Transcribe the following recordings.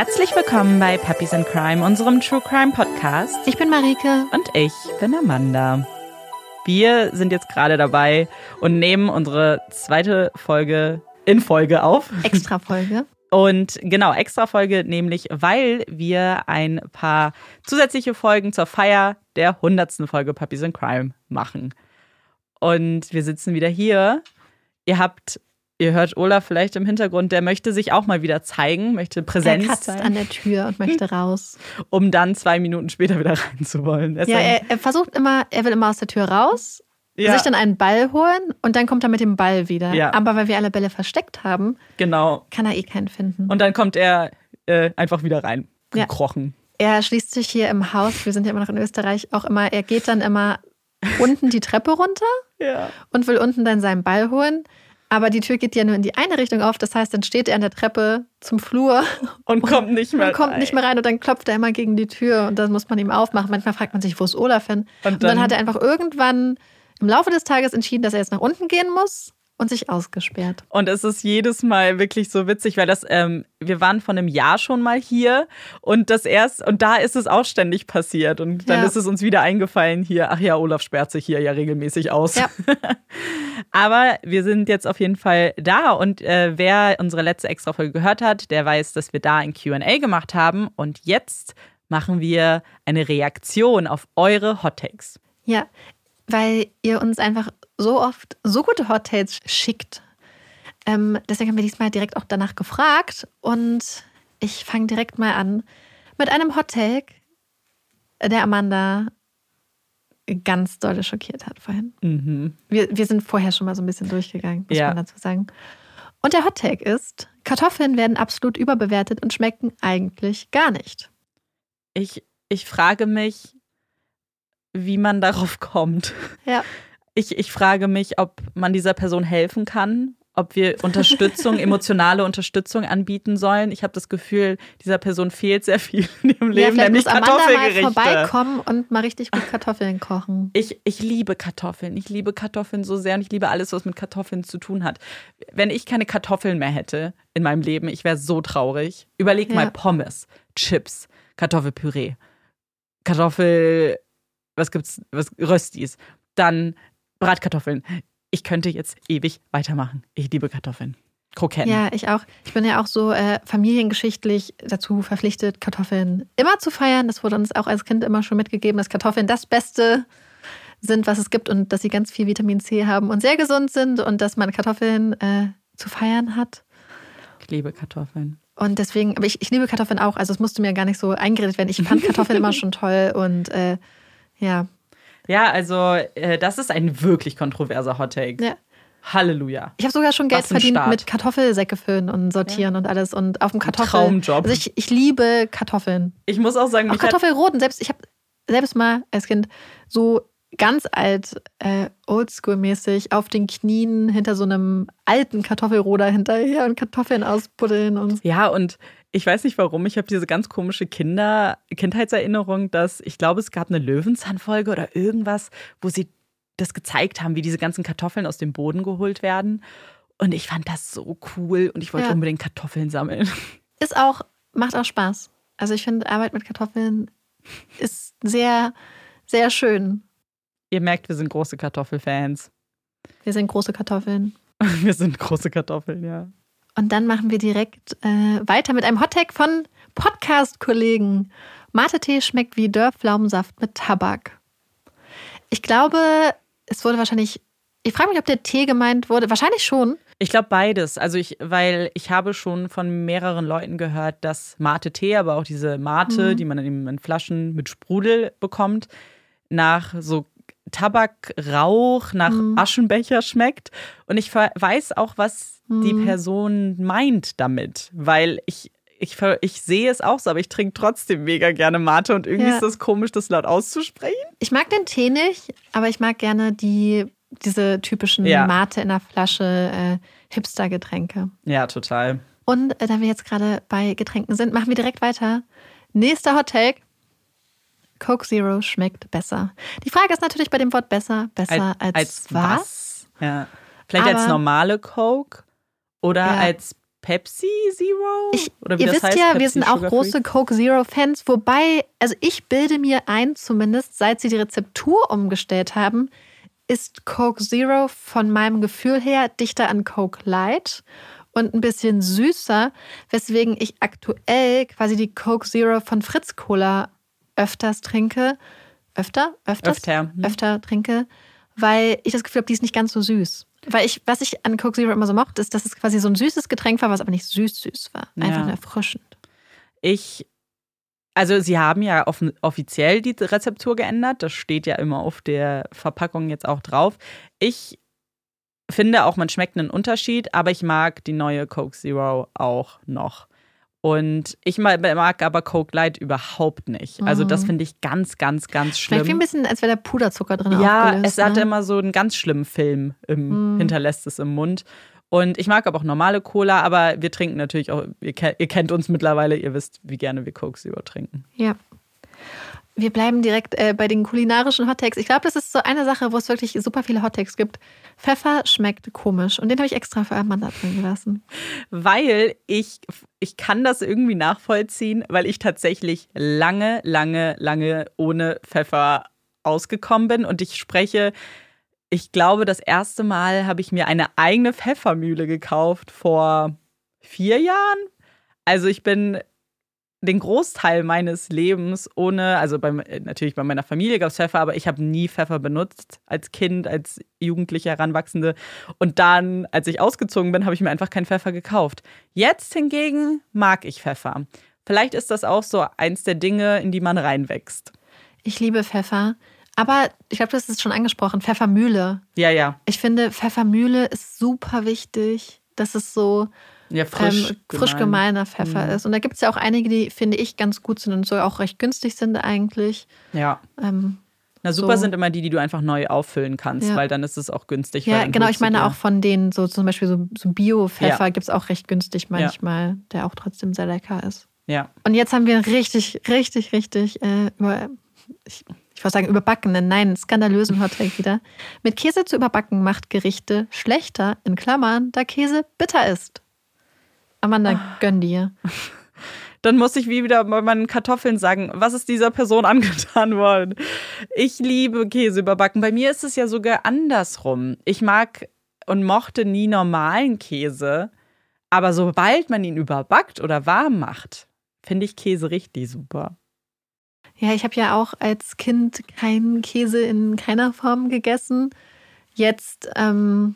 Herzlich willkommen bei Puppies in Crime, unserem True Crime Podcast. Ich bin Marike. Und ich bin Amanda. Wir sind jetzt gerade dabei und nehmen unsere zweite Folge in Folge auf. Extra Folge. Und genau, extra Folge nämlich, weil wir ein paar zusätzliche Folgen zur Feier der 100. Folge Puppies in Crime machen. Und wir sitzen wieder hier. Ihr habt Ihr hört Olaf vielleicht im Hintergrund, der möchte sich auch mal wieder zeigen, möchte Präsenz er kratzt zeigen. an der Tür und möchte raus. Um dann zwei Minuten später wieder rein zu wollen. ja, er, er, versucht immer, er will immer aus der Tür raus, ja. sich dann einen Ball holen und dann kommt er mit dem Ball wieder. Ja. Aber weil wir alle Bälle versteckt haben, genau. kann er eh keinen finden. Und dann kommt er äh, einfach wieder rein, gekrochen. Ja. Er schließt sich hier im Haus, wir sind ja immer noch in Österreich, auch immer, er geht dann immer unten die Treppe runter und will unten dann seinen Ball holen. Aber die Tür geht ja nur in die eine Richtung auf. Das heißt, dann steht er an der Treppe zum Flur und, und kommt nicht mehr und kommt rein. nicht mehr rein. Und dann klopft er immer gegen die Tür und dann muss man ihm aufmachen. Manchmal fragt man sich, wo ist Olaf hin? Und dann, und dann hat er einfach irgendwann im Laufe des Tages entschieden, dass er jetzt nach unten gehen muss und sich ausgesperrt. Und es ist jedes Mal wirklich so witzig, weil das, ähm, wir waren vor einem Jahr schon mal hier und das erst, und da ist es auch ständig passiert. Und dann ja. ist es uns wieder eingefallen hier, ach ja, Olaf sperrt sich hier ja regelmäßig aus. Ja. Aber wir sind jetzt auf jeden Fall da und äh, wer unsere letzte Extra-Folge gehört hat, der weiß, dass wir da ein QA gemacht haben. Und jetzt machen wir eine Reaktion auf eure Hot Takes. Ja, weil ihr uns einfach so oft so gute Hot Takes schickt. Ähm, deswegen haben wir diesmal direkt auch danach gefragt und ich fange direkt mal an mit einem Hot Take, der Amanda ganz doll schockiert hat vorhin. Mhm. Wir, wir sind vorher schon mal so ein bisschen durchgegangen, muss ja. man dazu sagen. Und der Hot Take ist, Kartoffeln werden absolut überbewertet und schmecken eigentlich gar nicht. Ich, ich frage mich, wie man darauf kommt. Ja. Ich, ich frage mich, ob man dieser Person helfen kann, ob wir Unterstützung, emotionale Unterstützung anbieten sollen. Ich habe das Gefühl, dieser Person fehlt sehr viel in ihrem Leben, ja, nämlich muss Kartoffelgerichte. Amanda mal vorbeikommen und mal richtig gut Kartoffeln kochen. Ich, ich liebe Kartoffeln. Ich liebe Kartoffeln so sehr und ich liebe alles, was mit Kartoffeln zu tun hat. Wenn ich keine Kartoffeln mehr hätte in meinem Leben, ich wäre so traurig. Überleg ja. mal Pommes, Chips, Kartoffelpüree, Kartoffel was gibt's, was Röstis, dann Bratkartoffeln. Ich könnte jetzt ewig weitermachen. Ich liebe Kartoffeln. Kroketten. Ja, ich auch. Ich bin ja auch so äh, familiengeschichtlich dazu verpflichtet, Kartoffeln immer zu feiern. Das wurde uns auch als Kind immer schon mitgegeben, dass Kartoffeln das Beste sind, was es gibt und dass sie ganz viel Vitamin C haben und sehr gesund sind und dass man Kartoffeln äh, zu feiern hat. Ich liebe Kartoffeln. Und deswegen, aber ich, ich liebe Kartoffeln auch. Also es musste mir gar nicht so eingeredet werden. Ich fand Kartoffeln immer schon toll und äh, ja. Ja, also äh, das ist ein wirklich kontroverser Hot Take. Ja. Halleluja. Ich habe sogar schon Geld verdient Start. mit Kartoffelsäcke füllen und sortieren ja. und alles und auf dem Kartoffel. Traumjob. Also ich, ich liebe Kartoffeln. Ich muss auch sagen, auch Kartoffelroten. Selbst ich habe selbst mal als Kind so ganz alt, äh, oldschool-mäßig auf den Knien hinter so einem alten Kartoffelroder hinterher und Kartoffeln ausbuddeln und. Ja und ich weiß nicht warum, ich habe diese ganz komische Kinder Kindheitserinnerung, dass ich glaube, es gab eine Löwenzahnfolge oder irgendwas, wo sie das gezeigt haben, wie diese ganzen Kartoffeln aus dem Boden geholt werden. Und ich fand das so cool und ich wollte ja. unbedingt Kartoffeln sammeln. Ist auch, macht auch Spaß. Also ich finde, Arbeit mit Kartoffeln ist sehr, sehr schön. Ihr merkt, wir sind große Kartoffelfans. Wir sind große Kartoffeln. wir sind große Kartoffeln, ja. Und dann machen wir direkt äh, weiter mit einem Hottag von Podcast-Kollegen. Mate-Tee schmeckt wie Dörrpflaumensaft mit Tabak. Ich glaube, es wurde wahrscheinlich. Ich frage mich, ob der Tee gemeint wurde. Wahrscheinlich schon. Ich glaube beides. Also ich, weil ich habe schon von mehreren Leuten gehört, dass Mate-Tee, aber auch diese Mate, mhm. die man in Flaschen mit Sprudel bekommt, nach so Tabakrauch, nach mhm. Aschenbecher schmeckt. Und ich weiß auch, was die mhm. Person meint damit, weil ich ich, ich sehe es auch so, aber ich trinke trotzdem mega gerne Mate und irgendwie ja. ist das komisch, das laut auszusprechen. Ich mag den Tee nicht, aber ich mag gerne die, diese typischen ja. Mate in der Flasche äh, Hipster-Getränke. Ja, total. Und äh, da wir jetzt gerade bei Getränken sind, machen wir direkt weiter. Nächster Hot Take. Coke Zero schmeckt besser. Die Frage ist natürlich bei dem Wort besser, besser als, als, als was? was? Ja. Vielleicht aber, als normale Coke oder ja. als Pepsi Zero? Ich, Oder wie ihr das wisst heißt, ja, wir Pepsi sind auch große? Coke Zero Fans, wobei, also ich bilde mir ein, zumindest seit sie die Rezeptur umgestellt haben, ist Coke Zero von meinem Gefühl her dichter an Coke Light und ein bisschen süßer, weswegen ich aktuell quasi die Coke Zero von Fritz Cola öfters trinke. Öfter? Öfters? Öfter, hm. Öfter trinke, weil ich das Gefühl habe, die ist nicht ganz so süß. Weil ich, was ich an Coke Zero immer so mochte, ist, dass es quasi so ein süßes Getränk war, was aber nicht süß-süß war. Einfach Ja. erfrischend. Ich, also sie haben ja offen, offiziell die Rezeptur geändert. Das steht ja immer auf der Verpackung jetzt auch drauf. Ich finde auch, man schmeckt einen Unterschied, aber ich mag die neue Coke Zero auch noch. Und ich ma- mag aber Coke Light überhaupt nicht. Also das Mhm. finde ich ganz, ganz, ganz Schmeckt wie ein schlimm. bisschen, als wäre da Puderzucker drin Ja, es hatte ne? immer so einen ganz schlimmen Film, im, Mhm. hinterlässt es im Mund. Und ich mag aber auch normale Cola, aber wir trinken natürlich auch, ihr, ihr kennt uns mittlerweile, ihr wisst, wie gerne wir Coke Zero trinken. Ja. Wir bleiben direkt äh, bei den kulinarischen Hottakes. Ich glaube, das ist so eine Sache, wo es wirklich super viele Hottakes gibt. Pfeffer schmeckt komisch und den habe ich extra für Amanda drin gelassen. Weil ich, ich kann das irgendwie nachvollziehen, weil ich tatsächlich lange, lange, lange ohne Pfeffer ausgekommen bin. Und ich spreche, ich glaube, das erste Mal habe ich mir eine eigene Pfeffermühle gekauft vor vier Jahren. Also ich bin den Großteil meines Lebens ohne, also beim, natürlich bei meiner Familie gab es Pfeffer, aber ich habe nie Pfeffer benutzt als Kind, als Jugendliche, Heranwachsende. Und dann, als ich ausgezogen bin, habe ich mir einfach keinen Pfeffer gekauft. Jetzt hingegen mag ich Pfeffer. Vielleicht ist das auch so eins der Dinge, in die man reinwächst. Ich liebe Pfeffer. Aber ich glaube, das ist schon angesprochen. Pfeffermühle. Ja, ja. Ich finde, Pfeffermühle ist super wichtig. Das ist so Ja, frisch, ähm, frisch gemein. gemeiner Pfeffer Mhm. ist. Und da gibt es ja auch einige, die, finde ich, ganz gut sind und so auch recht günstig sind eigentlich. Ja. Ähm, Na, super So. sind immer die, die du einfach neu auffüllen kannst, Ja. weil dann ist es auch günstig. ja, genau. Ich meine auch von denen, so zum Beispiel so, so Bio-Pfeffer Ja. gibt es auch recht günstig manchmal, der auch trotzdem sehr lecker ist. Ja. Und jetzt haben wir richtig, richtig, richtig äh, über, ich, ich wollte sagen überbackenen, nein, skandalösen Hottake wieder. Mit Käse zu überbacken macht Gerichte schlechter, in Klammern, da Käse bitter ist. Amanda, Ah. gönn dir. Dann muss ich wie wieder bei meinen Kartoffeln sagen, was ist dieser Person angetan worden? Ich liebe Käse überbacken. Bei mir ist es ja sogar andersrum. Ich mag und mochte nie normalen Käse, aber sobald man ihn überbackt oder warm macht, finde ich Käse richtig super. Ja, ich habe ja auch als Kind keinen Käse in keiner Form gegessen. Jetzt, ähm,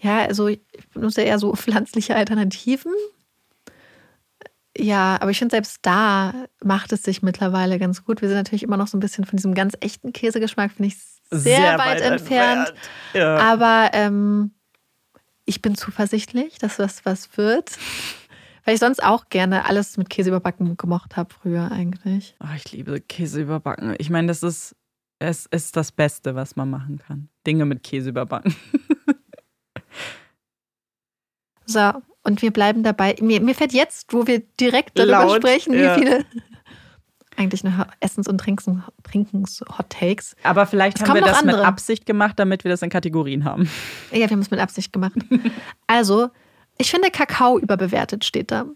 ja, also ich benutze eher so pflanzliche Alternativen. Ja, aber ich finde, selbst da macht es sich mittlerweile ganz gut. Wir sind natürlich immer noch so ein bisschen von diesem ganz echten Käsegeschmack, finde ich sehr, weit, entfernt. Ja. Aber ähm, ich bin zuversichtlich, dass das was wird. Weil ich sonst auch gerne alles mit Käse überbacken gemocht habe früher eigentlich. Oh, ich liebe Käse überbacken. Ich meine, das ist, es ist das Beste, was man machen kann. Dinge mit Käse überbacken. So, und wir bleiben dabei. Mir, mir fällt jetzt, wo wir direkt darüber Laut, sprechen, ja. wie viele eigentlich noch Essens- und Trinkens- Trinkens-Hot-Takes. Aber vielleicht Es haben wir das mit andere. Absicht gemacht, damit wir das in Kategorien haben. Ja, wir haben es mit Absicht gemacht. Also, ich finde Kakao überbewertet, steht da.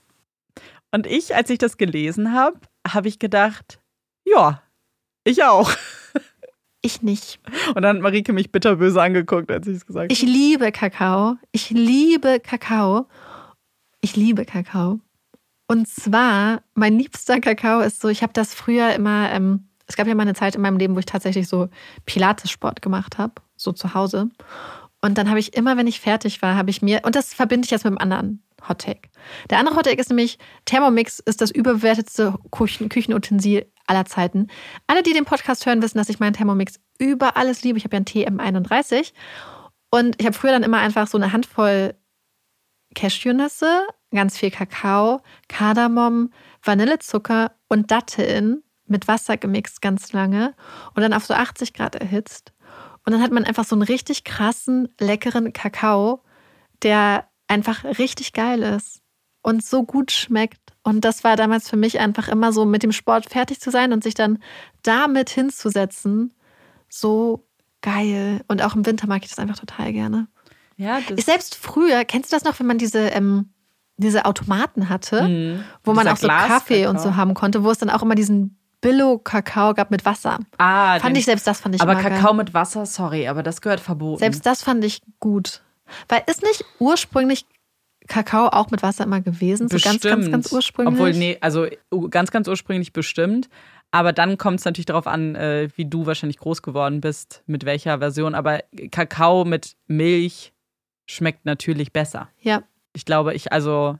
Und ich, als ich das gelesen habe, habe ich gedacht, ja, ich auch. Ich nicht. Und dann hat Marike mich bitterböse angeguckt, als ich es gesagt Ich liebe Kakao. Ich liebe Kakao. Ich liebe Kakao. Und zwar, mein liebster Kakao ist so, ich habe das früher immer, ähm, es gab ja mal eine Zeit in meinem Leben, wo ich tatsächlich so Pilates-Sport gemacht habe, so zu Hause. Und dann habe ich immer, wenn ich fertig war, habe ich mir, und das verbinde ich jetzt mit einem anderen Hottake. Der andere Hottake ist nämlich, Thermomix ist das überbewertetste Küchen Küchenutensil aller Zeiten. Alle, die den Podcast hören, wissen, dass ich meinen Thermomix über alles liebe. Ich habe ja einen TM31 und ich habe früher dann immer einfach so eine Handvoll Cashewnüsse, ganz viel Kakao, Kardamom, Vanillezucker und Datteln mit Wasser gemixt ganz lange und dann auf so 80 Grad erhitzt. Und dann hat man einfach so einen richtig krassen, leckeren Kakao, der einfach richtig geil ist und so gut schmeckt. Und das war damals für mich einfach immer so, mit dem Sport fertig zu sein und sich dann damit hinzusetzen, so geil. Und auch im Winter mag ich das einfach total gerne. Ja, Ist selbst früher, kennst du das noch, wenn man diese, ähm, diese Automaten hatte, Mhm. wo man auch so Kaffee und so haben konnte, wo es dann auch immer diesen Billo-Kakao gab mit Wasser. Ah, Fand ich selbst das fand ich Aber Kakao geil. mit Wasser, sorry, aber das gehört verboten. Selbst das fand ich gut. Weil ist nicht ursprünglich Kakao auch mit Wasser immer gewesen? So ganz, ganz, ganz ursprünglich? Obwohl, nee, also uh, ganz, ganz ursprünglich bestimmt. Aber dann kommt es natürlich darauf an, äh, wie du wahrscheinlich groß geworden bist, mit welcher Version. Aber Kakao mit Milch schmeckt natürlich besser. Ja. Ich glaube, ich, also,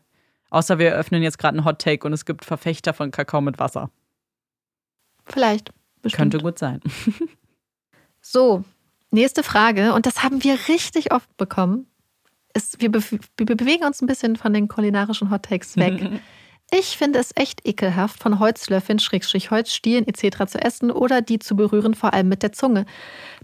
außer wir öffnen jetzt gerade einen Hot Take und es gibt Verfechter von Kakao mit Wasser. Vielleicht. Bestimmt. Könnte gut sein. So, nächste Frage. Und das haben wir richtig oft bekommen. Ist, wir, be wir bewegen uns ein bisschen von den kulinarischen Hot Takes weg. Ich finde es echt ekelhaft, von Holzlöffeln, Schrägstrich Holzstielen etc. zu essen oder die zu berühren, vor allem mit der Zunge.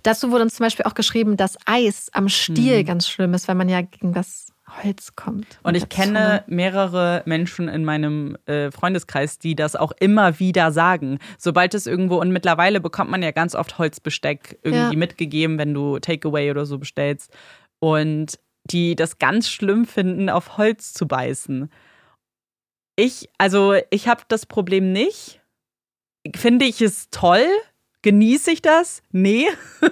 Dazu wurde uns zum Beispiel auch geschrieben, dass Eis am Stiel Mhm. ganz schlimm ist, weil man ja gegen das Holz kommt. Und ich kenne mehrere Menschen in meinem äh, Freundeskreis, die das auch immer wieder sagen. Sobald es irgendwo, und mittlerweile bekommt man ja ganz oft Holzbesteck irgendwie Ja. mitgegeben, wenn du Takeaway oder so bestellst. Und die das ganz schlimm finden, auf Holz zu beißen. Ich, also ich habe das Problem nicht. Finde ich es toll? Genieße ich das? Nee.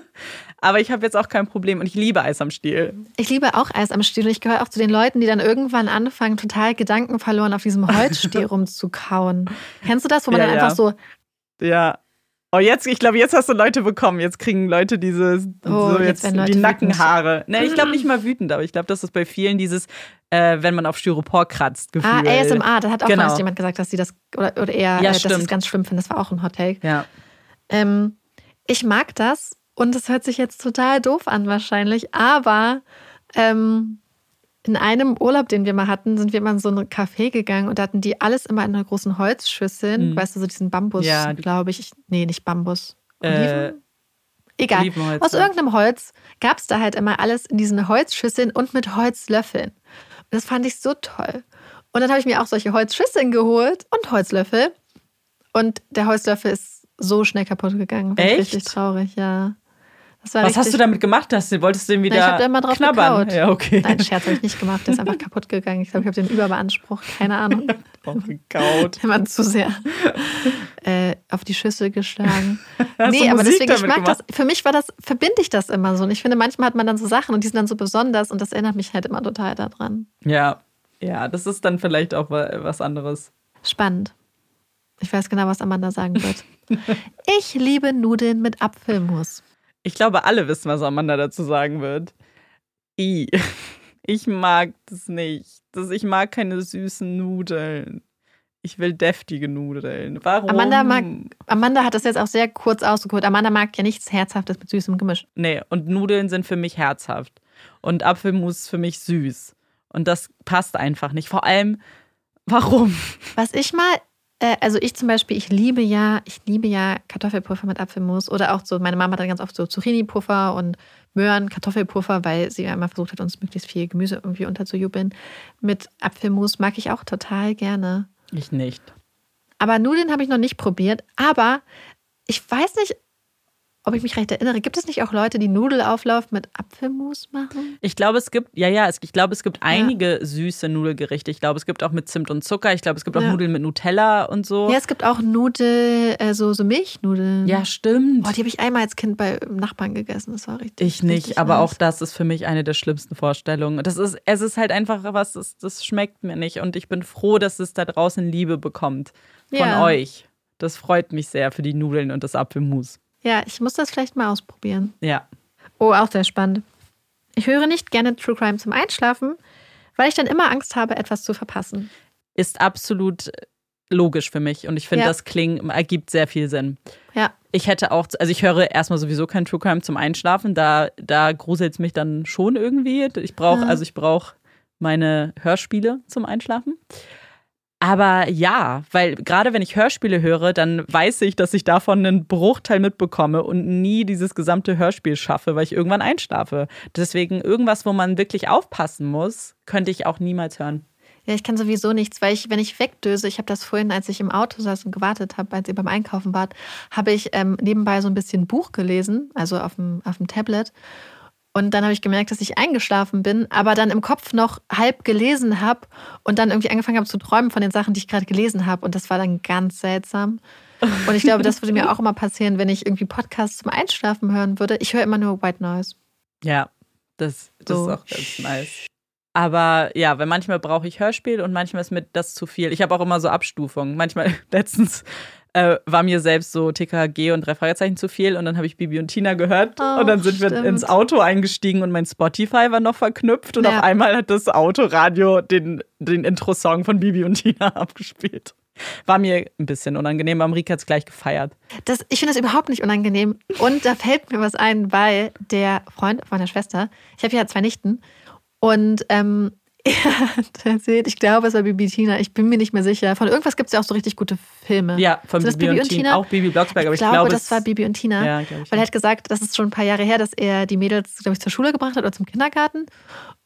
Aber ich habe jetzt auch kein Problem und ich liebe Eis am Stiel. Ich liebe auch Eis am Stiel und ich gehöre auch zu den Leuten, die dann irgendwann anfangen, total Gedanken verloren auf diesem Holzstiel rumzukauen. Kennst du das, wo man Ja, dann ja. einfach so, Ja. Oh, jetzt, ich glaube, jetzt hast du Leute bekommen. Jetzt kriegen Leute diese Oh, so jetzt jetzt Leute die wütend. Nackenhaare. Ne, ich glaube nicht mal wütend, aber ich glaube, das ist bei vielen dieses, äh, wenn man auf Styropor kratzt, Gefühl. ah, ASMR, da hat auch Genau. mal jemand gesagt, dass sie das, oder, oder eher, Ja, äh, dass sie es ganz schlimm finden. Das war auch ein Hot Take. Ja. Ähm, ich mag das und es hört sich jetzt total doof an wahrscheinlich, aber ähm, in einem Urlaub, den wir mal hatten, sind wir mal in so ein Café gegangen und da hatten die alles immer in einer großen Holzschüssel, Mhm. weißt du, so diesen Bambus, Ja, glaube ich. Nee, nicht Bambus. Äh, Oliven? Egal. Olivenholz, Aus irgendeinem Holz gab es da halt immer alles in diesen Holzschüsseln und mit Holzlöffeln. Und das fand ich so toll. Und dann habe ich mir auch solche Holzschüsseln geholt und Holzlöffel. Und der Holzlöffel ist so schnell kaputt gegangen. Echt? Richtig traurig, ja. Was richtig, hast du damit gemacht? Hast du, wolltest du den wieder Na, ich hab da immer drauf knabbern? gekaut. Ja, okay. Nein, Scherz habe ich nicht gemacht. Der ist einfach kaputt gegangen. Ich glaube, ich habe den überbeansprucht. Keine Ahnung. Drauf gekaut. Immer zu sehr äh, auf die Schüssel geschlagen. Hast nee, aber Musik deswegen, ich mag das. Für mich war das, verbinde ich das immer so. Und ich finde, manchmal hat man dann so Sachen und die sind dann so besonders und das erinnert mich halt immer total daran. Ja. Ja, das ist dann vielleicht auch wa- was anderes. Spannend. Ich weiß genau, was Amanda sagen wird. ich liebe Nudeln mit Apfelmus. Ich glaube, alle wissen, was Amanda dazu sagen wird. I. Ich mag das nicht. Das, ich mag keine süßen Nudeln. Ich will deftige Nudeln. Warum? Amanda mag, Amanda hat das jetzt auch sehr kurz ausgeholt. Amanda mag ja nichts Herzhaftes mit süßem Gemisch. Nee, und Nudeln sind für mich herzhaft. Und Apfelmus ist für mich süß. Und das passt einfach nicht. Vor allem, warum? Was ich mal, also ich zum Beispiel, ich liebe ja, ich liebe ja Kartoffelpuffer mit Apfelmus oder auch so, meine Mama hat dann ganz oft so Zucchini-Puffer und Möhren, Kartoffelpuffer, weil sie ja immer versucht hat, uns möglichst viel Gemüse irgendwie unterzujubeln. Mit Apfelmus mag ich auch total gerne. Ich nicht. Aber Nudeln habe ich noch nicht probiert. Aber ich weiß nicht, ob ich mich recht erinnere. Gibt es nicht auch Leute, die Nudelauflauf mit Apfelmus machen? Ich glaube, es gibt, ja, ja, es, ich glaube, es gibt einige süße Nudelgerichte. Ich glaube, es gibt auch mit Zimt und Zucker. Ich glaube, es gibt auch Ja. Nudeln mit Nutella und so. Ja, es gibt auch Nudel, äh, so, so Milchnudeln. Ja, stimmt. Boah, die habe ich einmal als Kind bei Nachbarn gegessen. Das war richtig. Ich nicht, richtig aber nice. auch das ist für mich eine der schlimmsten Vorstellungen. Das ist, es ist halt einfach was, das, das schmeckt mir nicht. Und ich bin froh, dass es da draußen Liebe bekommt von Ja. euch. Das freut mich sehr für die Nudeln und das Apfelmus. Ja, ich muss das vielleicht mal ausprobieren. Ja. Oh, auch sehr spannend. Ich höre nicht gerne True Crime zum Einschlafen, weil ich dann immer Angst habe, etwas zu verpassen. Ist absolut logisch für mich. Und ich finde, Ja. das klingt, ergibt sehr viel Sinn. Ja, Ich hätte auch, also ich höre erstmal sowieso kein True Crime zum Einschlafen. Da, da gruselt es mich dann schon irgendwie. Ich brauche, Ja. also ich brauche meine Hörspiele zum Einschlafen. Aber ja, weil gerade wenn ich Hörspiele höre, dann weiß ich, dass ich davon einen Bruchteil mitbekomme und nie dieses gesamte Hörspiel schaffe, weil ich irgendwann einschlafe. Deswegen irgendwas, wo man wirklich aufpassen muss, könnte ich auch niemals hören. ja, ich kann sowieso nichts, weil ich, wenn ich wegdöse, ich habe das vorhin, als ich im Auto saß und gewartet habe, als ihr beim Einkaufen wart, habe ich ähm, nebenbei so ein bisschen Buch gelesen, also auf dem, auf dem Tablet. Und dann habe ich gemerkt, dass ich eingeschlafen bin, aber dann im Kopf noch halb gelesen habe und dann irgendwie angefangen habe zu träumen von den Sachen, die ich gerade gelesen habe. Und das war dann ganz seltsam. Und ich glaube, das würde mir auch immer passieren, wenn ich irgendwie Podcasts zum Einschlafen hören würde. Ich höre immer nur White Noise. Ja, das, das so. ist auch ganz nice. Aber ja, weil manchmal brauche ich Hörspiel und manchmal ist mir das zu viel. Ich habe auch immer so Abstufungen. Manchmal, letztens äh, war mir selbst so TKG und drei Fragezeichen zu viel und dann habe ich Bibi und Tina gehört oh, und dann sind stimmt. wir ins Auto eingestiegen und mein Spotify war noch verknüpft und ja. auf einmal hat das Autoradio den, den Intro-Song von Bibi und Tina abgespielt. War mir ein bisschen unangenehm, aber Rika hat es gleich gefeiert. Das, ich finde das überhaupt nicht unangenehm. Und da fällt mir was ein, weil der Freund meiner Schwester, ich habe ja zwei Nichten, und ähm, hat erzählt, ich glaube, es war Bibi Tina, ich bin mir nicht mehr sicher. Von irgendwas gibt es ja auch so richtig gute Filme. Ja, von Bibi, Bibi, und, Tina. Auch Bibi Blocksberg, aber ich, ich glaube, das war Bibi und Tina. Ja, weil er hat gesagt, das ist schon ein paar Jahre her, dass er die Mädels, glaube ich, zur Schule gebracht hat oder zum Kindergarten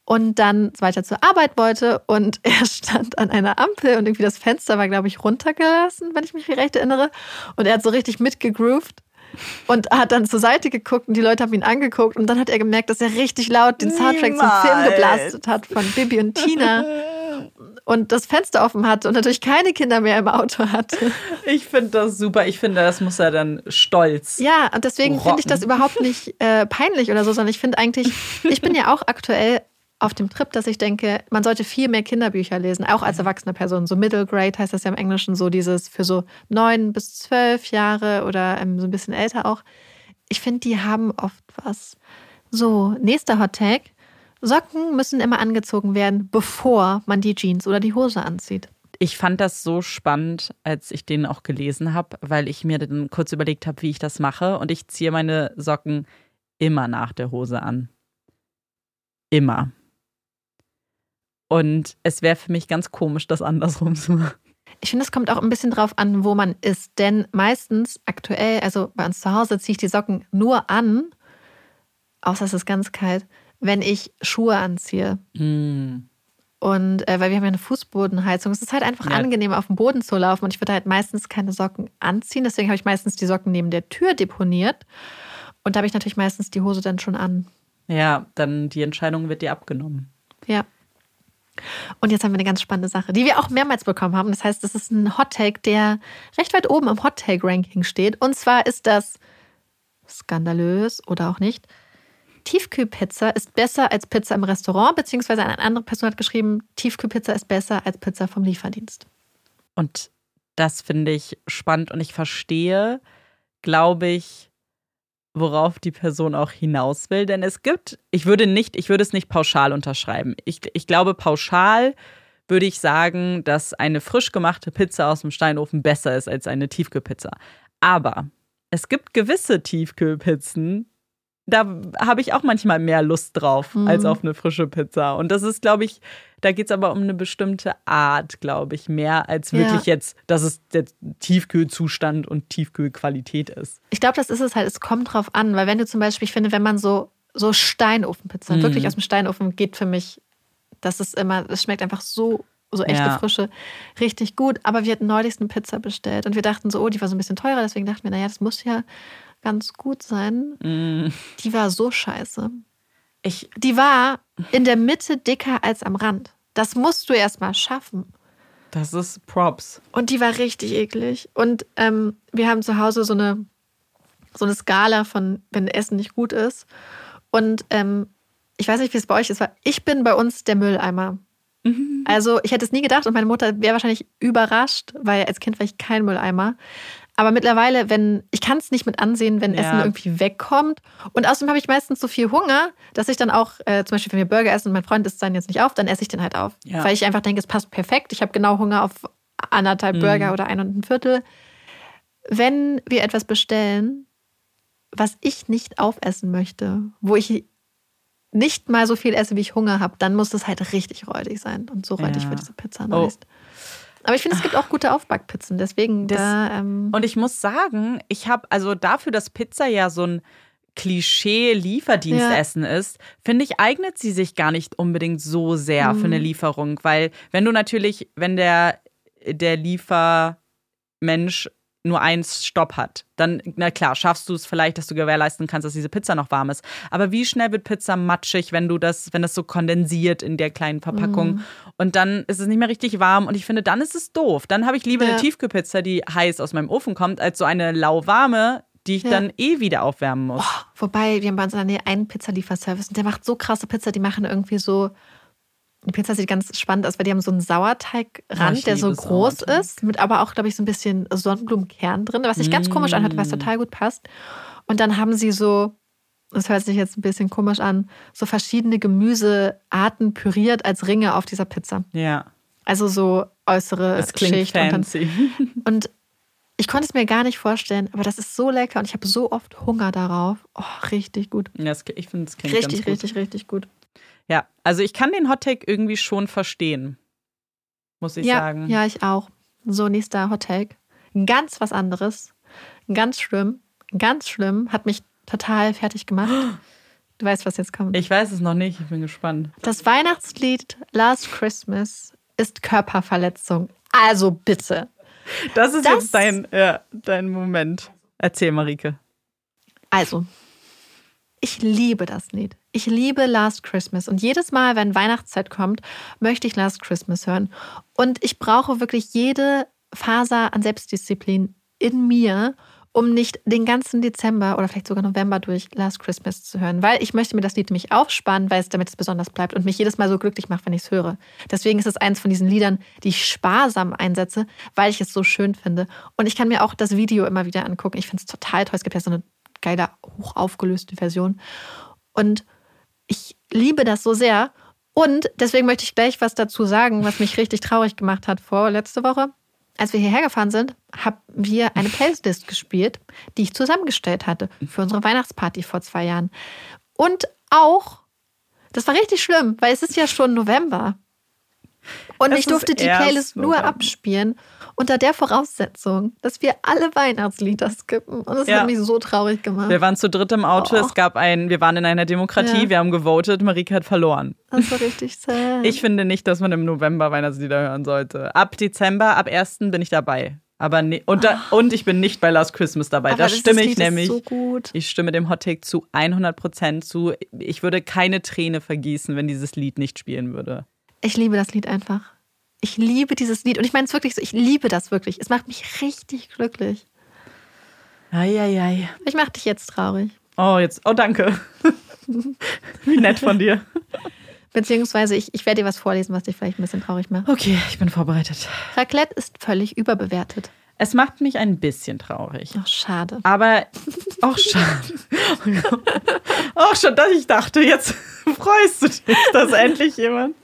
und dann weiter zur Arbeit wollte und er stand an einer Ampel und irgendwie das Fenster war, glaube ich, runtergelassen, wenn ich mich recht erinnere. Und er hat so richtig mitgegroovt und hat dann zur Seite geguckt und die Leute haben ihn angeguckt und dann hat er gemerkt, dass er richtig laut den Soundtrack zum Film geblastet hat von Bibi und Tina und das Fenster offen hatte und natürlich keine Kinder mehr im Auto hatte. Ich finde das super. Ich finde, das muss er dann stolz. Ja, und deswegen finde ich das überhaupt nicht äh, peinlich oder so, sondern ich finde eigentlich, ich bin ja auch aktuell auf dem Trip, dass ich denke, man sollte viel mehr Kinderbücher lesen, auch als erwachsene Person. So Middle Grade heißt das ja im Englischen, so dieses für so neun bis zwölf Jahre oder ähm, so ein bisschen älter auch. Ich finde, die haben oft was. So, nächster Hot Tag. Socken müssen immer angezogen werden, bevor man die Jeans oder die Hose anzieht. Ich fand das so spannend, als ich den auch gelesen habe, weil ich mir dann kurz überlegt habe, wie ich das mache. Und ich ziehe meine Socken immer nach der Hose an. Immer. Und es wäre für mich ganz komisch, das andersrum zu machen. Ich finde, es kommt auch ein bisschen drauf an, wo man ist. Denn meistens aktuell, also bei uns zu Hause, ziehe ich die Socken nur an, außer es ist ganz kalt, wenn ich Schuhe anziehe. Mm. Und äh, weil wir haben ja eine Fußbodenheizung. Es ist halt einfach ja. angenehm, auf dem Boden zu laufen. Und ich würde halt meistens keine Socken anziehen. Deswegen habe ich meistens die Socken neben der Tür deponiert. Und da habe ich natürlich meistens die Hose dann schon an. Ja, dann die Entscheidung wird dir abgenommen. Ja. Und jetzt haben wir eine ganz spannende Sache, die wir auch mehrmals bekommen haben. Das heißt, das ist ein Hot Take, der recht weit oben im Hot Take Ranking steht. Und zwar ist das skandalös oder auch nicht. Tiefkühlpizza ist besser als Pizza im Restaurant, beziehungsweise eine andere Person hat geschrieben, Tiefkühlpizza ist besser als Pizza vom Lieferdienst. Und das finde ich spannend und ich verstehe, glaube ich, worauf die Person auch hinaus will. Denn es gibt, ich würde nicht, ich würde es nicht pauschal unterschreiben. Ich, ich glaube, pauschal würde ich sagen, dass eine frisch gemachte Pizza aus dem Steinofen besser ist als eine Tiefkühlpizza. Aber es gibt gewisse Tiefkühlpizzen, da habe ich auch manchmal mehr Lust drauf mhm. als auf eine frische Pizza. Und das ist, glaube ich, da geht es aber um eine bestimmte Art, glaube ich, mehr als wirklich ja. jetzt, dass es der Tiefkühlzustand und Tiefkühlqualität ist. Ich glaube, das ist es halt. Es kommt drauf an, weil wenn du zum Beispiel, ich finde, wenn man so, so Steinofenpizza, mhm. wirklich aus dem Steinofen, geht für mich, das ist immer, es schmeckt einfach so so echte ja. Frische, richtig gut. Aber wir hatten neulich eine Pizza bestellt und wir dachten so, oh, die war so ein bisschen teurer, deswegen dachten wir, naja, das muss ja ganz gut sein. Mm. Die war so scheiße. Ich, die war in der Mitte dicker als am Rand. Das musst du erst mal schaffen. Das ist Props. Und die war richtig eklig. Und ähm, wir haben zu Hause so eine, so eine Skala von, wenn Essen nicht gut ist. Und ähm, ich weiß nicht, wie es bei euch ist, weil ich bin bei uns der Mülleimer. Mhm. Also ich hätte es nie gedacht und meine Mutter wäre wahrscheinlich überrascht, weil als Kind war ich kein Mülleimer. Aber mittlerweile, wenn ich kann es nicht mit ansehen, wenn ja. Essen irgendwie wegkommt. Und außerdem habe ich meistens so viel Hunger, dass ich dann auch, äh, zum Beispiel, wenn wir Burger essen und mein Freund isst dann jetzt nicht auf, dann esse ich den halt auf. Ja. Weil ich einfach denke, es passt perfekt. Ich habe genau Hunger auf anderthalb mhm. Burger oder ein und ein Viertel. Wenn wir etwas bestellen, was ich nicht aufessen möchte, wo ich nicht mal so viel esse, wie ich Hunger habe, dann muss das halt richtig räudig sein. Und so räudig ja. wird diese Pizza meist. Oh. Aber ich finde, es gibt auch gute Aufbackpizzen. Deswegen das, da, ähm Und ich muss sagen, ich habe also dafür, dass Pizza ja so ein Klischee-Lieferdienstessen ja. ist, finde ich, eignet sie sich gar nicht unbedingt so sehr mhm. für eine mhm. Lieferung. Weil wenn du natürlich, wenn der, der Liefermensch nur eins Stopp hat, dann, na klar, schaffst du es vielleicht, dass du gewährleisten kannst, dass diese Pizza noch warm ist. Aber wie schnell wird Pizza matschig, wenn du das, wenn das so kondensiert in der kleinen Verpackung? Mm. Und dann ist es nicht mehr richtig warm. Und ich finde, dann ist es doof. Dann habe ich lieber ja. eine Tiefkühlpizza, die heiß aus meinem Ofen kommt, als so eine lauwarme, die ich ja. dann eh wieder aufwärmen muss. Oh, wobei, wir haben bei uns in der Nähe einen Pizzalieferservice und der macht so krasse Pizza, die machen irgendwie so die Pizza sieht ganz spannend aus, weil die haben so einen Sauerteigrand, ja, der so groß Sauerteig. ist, mit aber auch, glaube ich, so ein bisschen Sonnenblumenkern drin, was sich mm. ganz komisch anhört, was total gut passt. Und dann haben sie so, das hört sich jetzt ein bisschen komisch an, so verschiedene Gemüsearten püriert als Ringe auf dieser Pizza. Ja. Also so äußere das klingt Schicht. Fancy. Und, dann, und ich konnte es mir gar nicht vorstellen, aber das ist so lecker und ich habe so oft Hunger darauf. Oh, richtig gut. Ja, ich finde es klingt richtig, gut. richtig, richtig gut. Ja, also ich kann den Hottake irgendwie schon verstehen, muss ich ja, sagen. Ja, ich auch. So, nächster Hottake. Ganz was anderes. Ganz schlimm. Ganz schlimm. Hat mich total fertig gemacht. Du weißt, was jetzt kommt. Ich weiß es noch nicht. Ich bin gespannt. Das Weihnachtslied Last Christmas ist Körperverletzung. Also bitte. Das ist das, jetzt dein, ja, dein Moment. Erzähl, Marike. Also, ich liebe das Lied. Ich liebe Last Christmas. Und jedes Mal, wenn Weihnachtszeit kommt, möchte ich Last Christmas hören. Und ich brauche wirklich jede Faser an Selbstdisziplin in mir, um nicht den ganzen Dezember oder vielleicht sogar November durch Last Christmas zu hören. Weil ich möchte mir das Lied nämlich aufspannen, weil es damit es besonders bleibt und mich jedes Mal so glücklich macht, wenn ich es höre. Deswegen ist es eins von diesen Liedern, die ich sparsam einsetze, weil ich es so schön finde. Und ich kann mir auch das Video immer wieder angucken. Ich finde es total toll. Es gibt ja so eine geile, hoch aufgelöste Version. Und ich liebe das so sehr. Und deswegen möchte ich gleich was dazu sagen, was mich richtig traurig gemacht hat vor letzte Woche. Als wir hierher gefahren sind, haben wir eine Playlist gespielt, die ich zusammengestellt hatte für unsere Weihnachtsparty vor zwei Jahren. Und auch, das war richtig schlimm, weil es ist ja schon November. Und es ich durfte die Playlist nur abspielen unter der Voraussetzung, dass wir alle Weihnachtslieder skippen. Und das ja. hat mich so traurig gemacht. Wir waren zu dritt im Auto. Oh. Es gab ein, wir waren in einer Demokratie, ja. wir haben gewotet, Marike hat verloren. Das war richtig sad. Ich finde nicht, dass man im November Weihnachtslieder hören sollte. Ab Dezember, ab 1. bin ich dabei. Aber ne, und, da, oh. und ich bin nicht bei Last Christmas dabei. Aber da stimme ich nämlich. So gut. Ich stimme dem Hot Take zu 100 Prozent zu. Ich würde keine Träne vergießen, wenn dieses Lied nicht spielen würde. Ich liebe das Lied einfach. Ich liebe dieses Lied und ich meine es wirklich so, ich liebe das wirklich. Es macht mich richtig glücklich. Eieiei. Ich mache dich jetzt traurig. Oh, jetzt. Oh, danke. Wie nett von dir. Beziehungsweise ich, ich werde dir was vorlesen, was dich vielleicht ein bisschen traurig macht. Okay, ich bin vorbereitet. Raclette ist völlig überbewertet. Es macht mich ein bisschen traurig. Ach, schade. Aber auch schade. auch schon, dass ich dachte, jetzt freust du dich, dass endlich jemand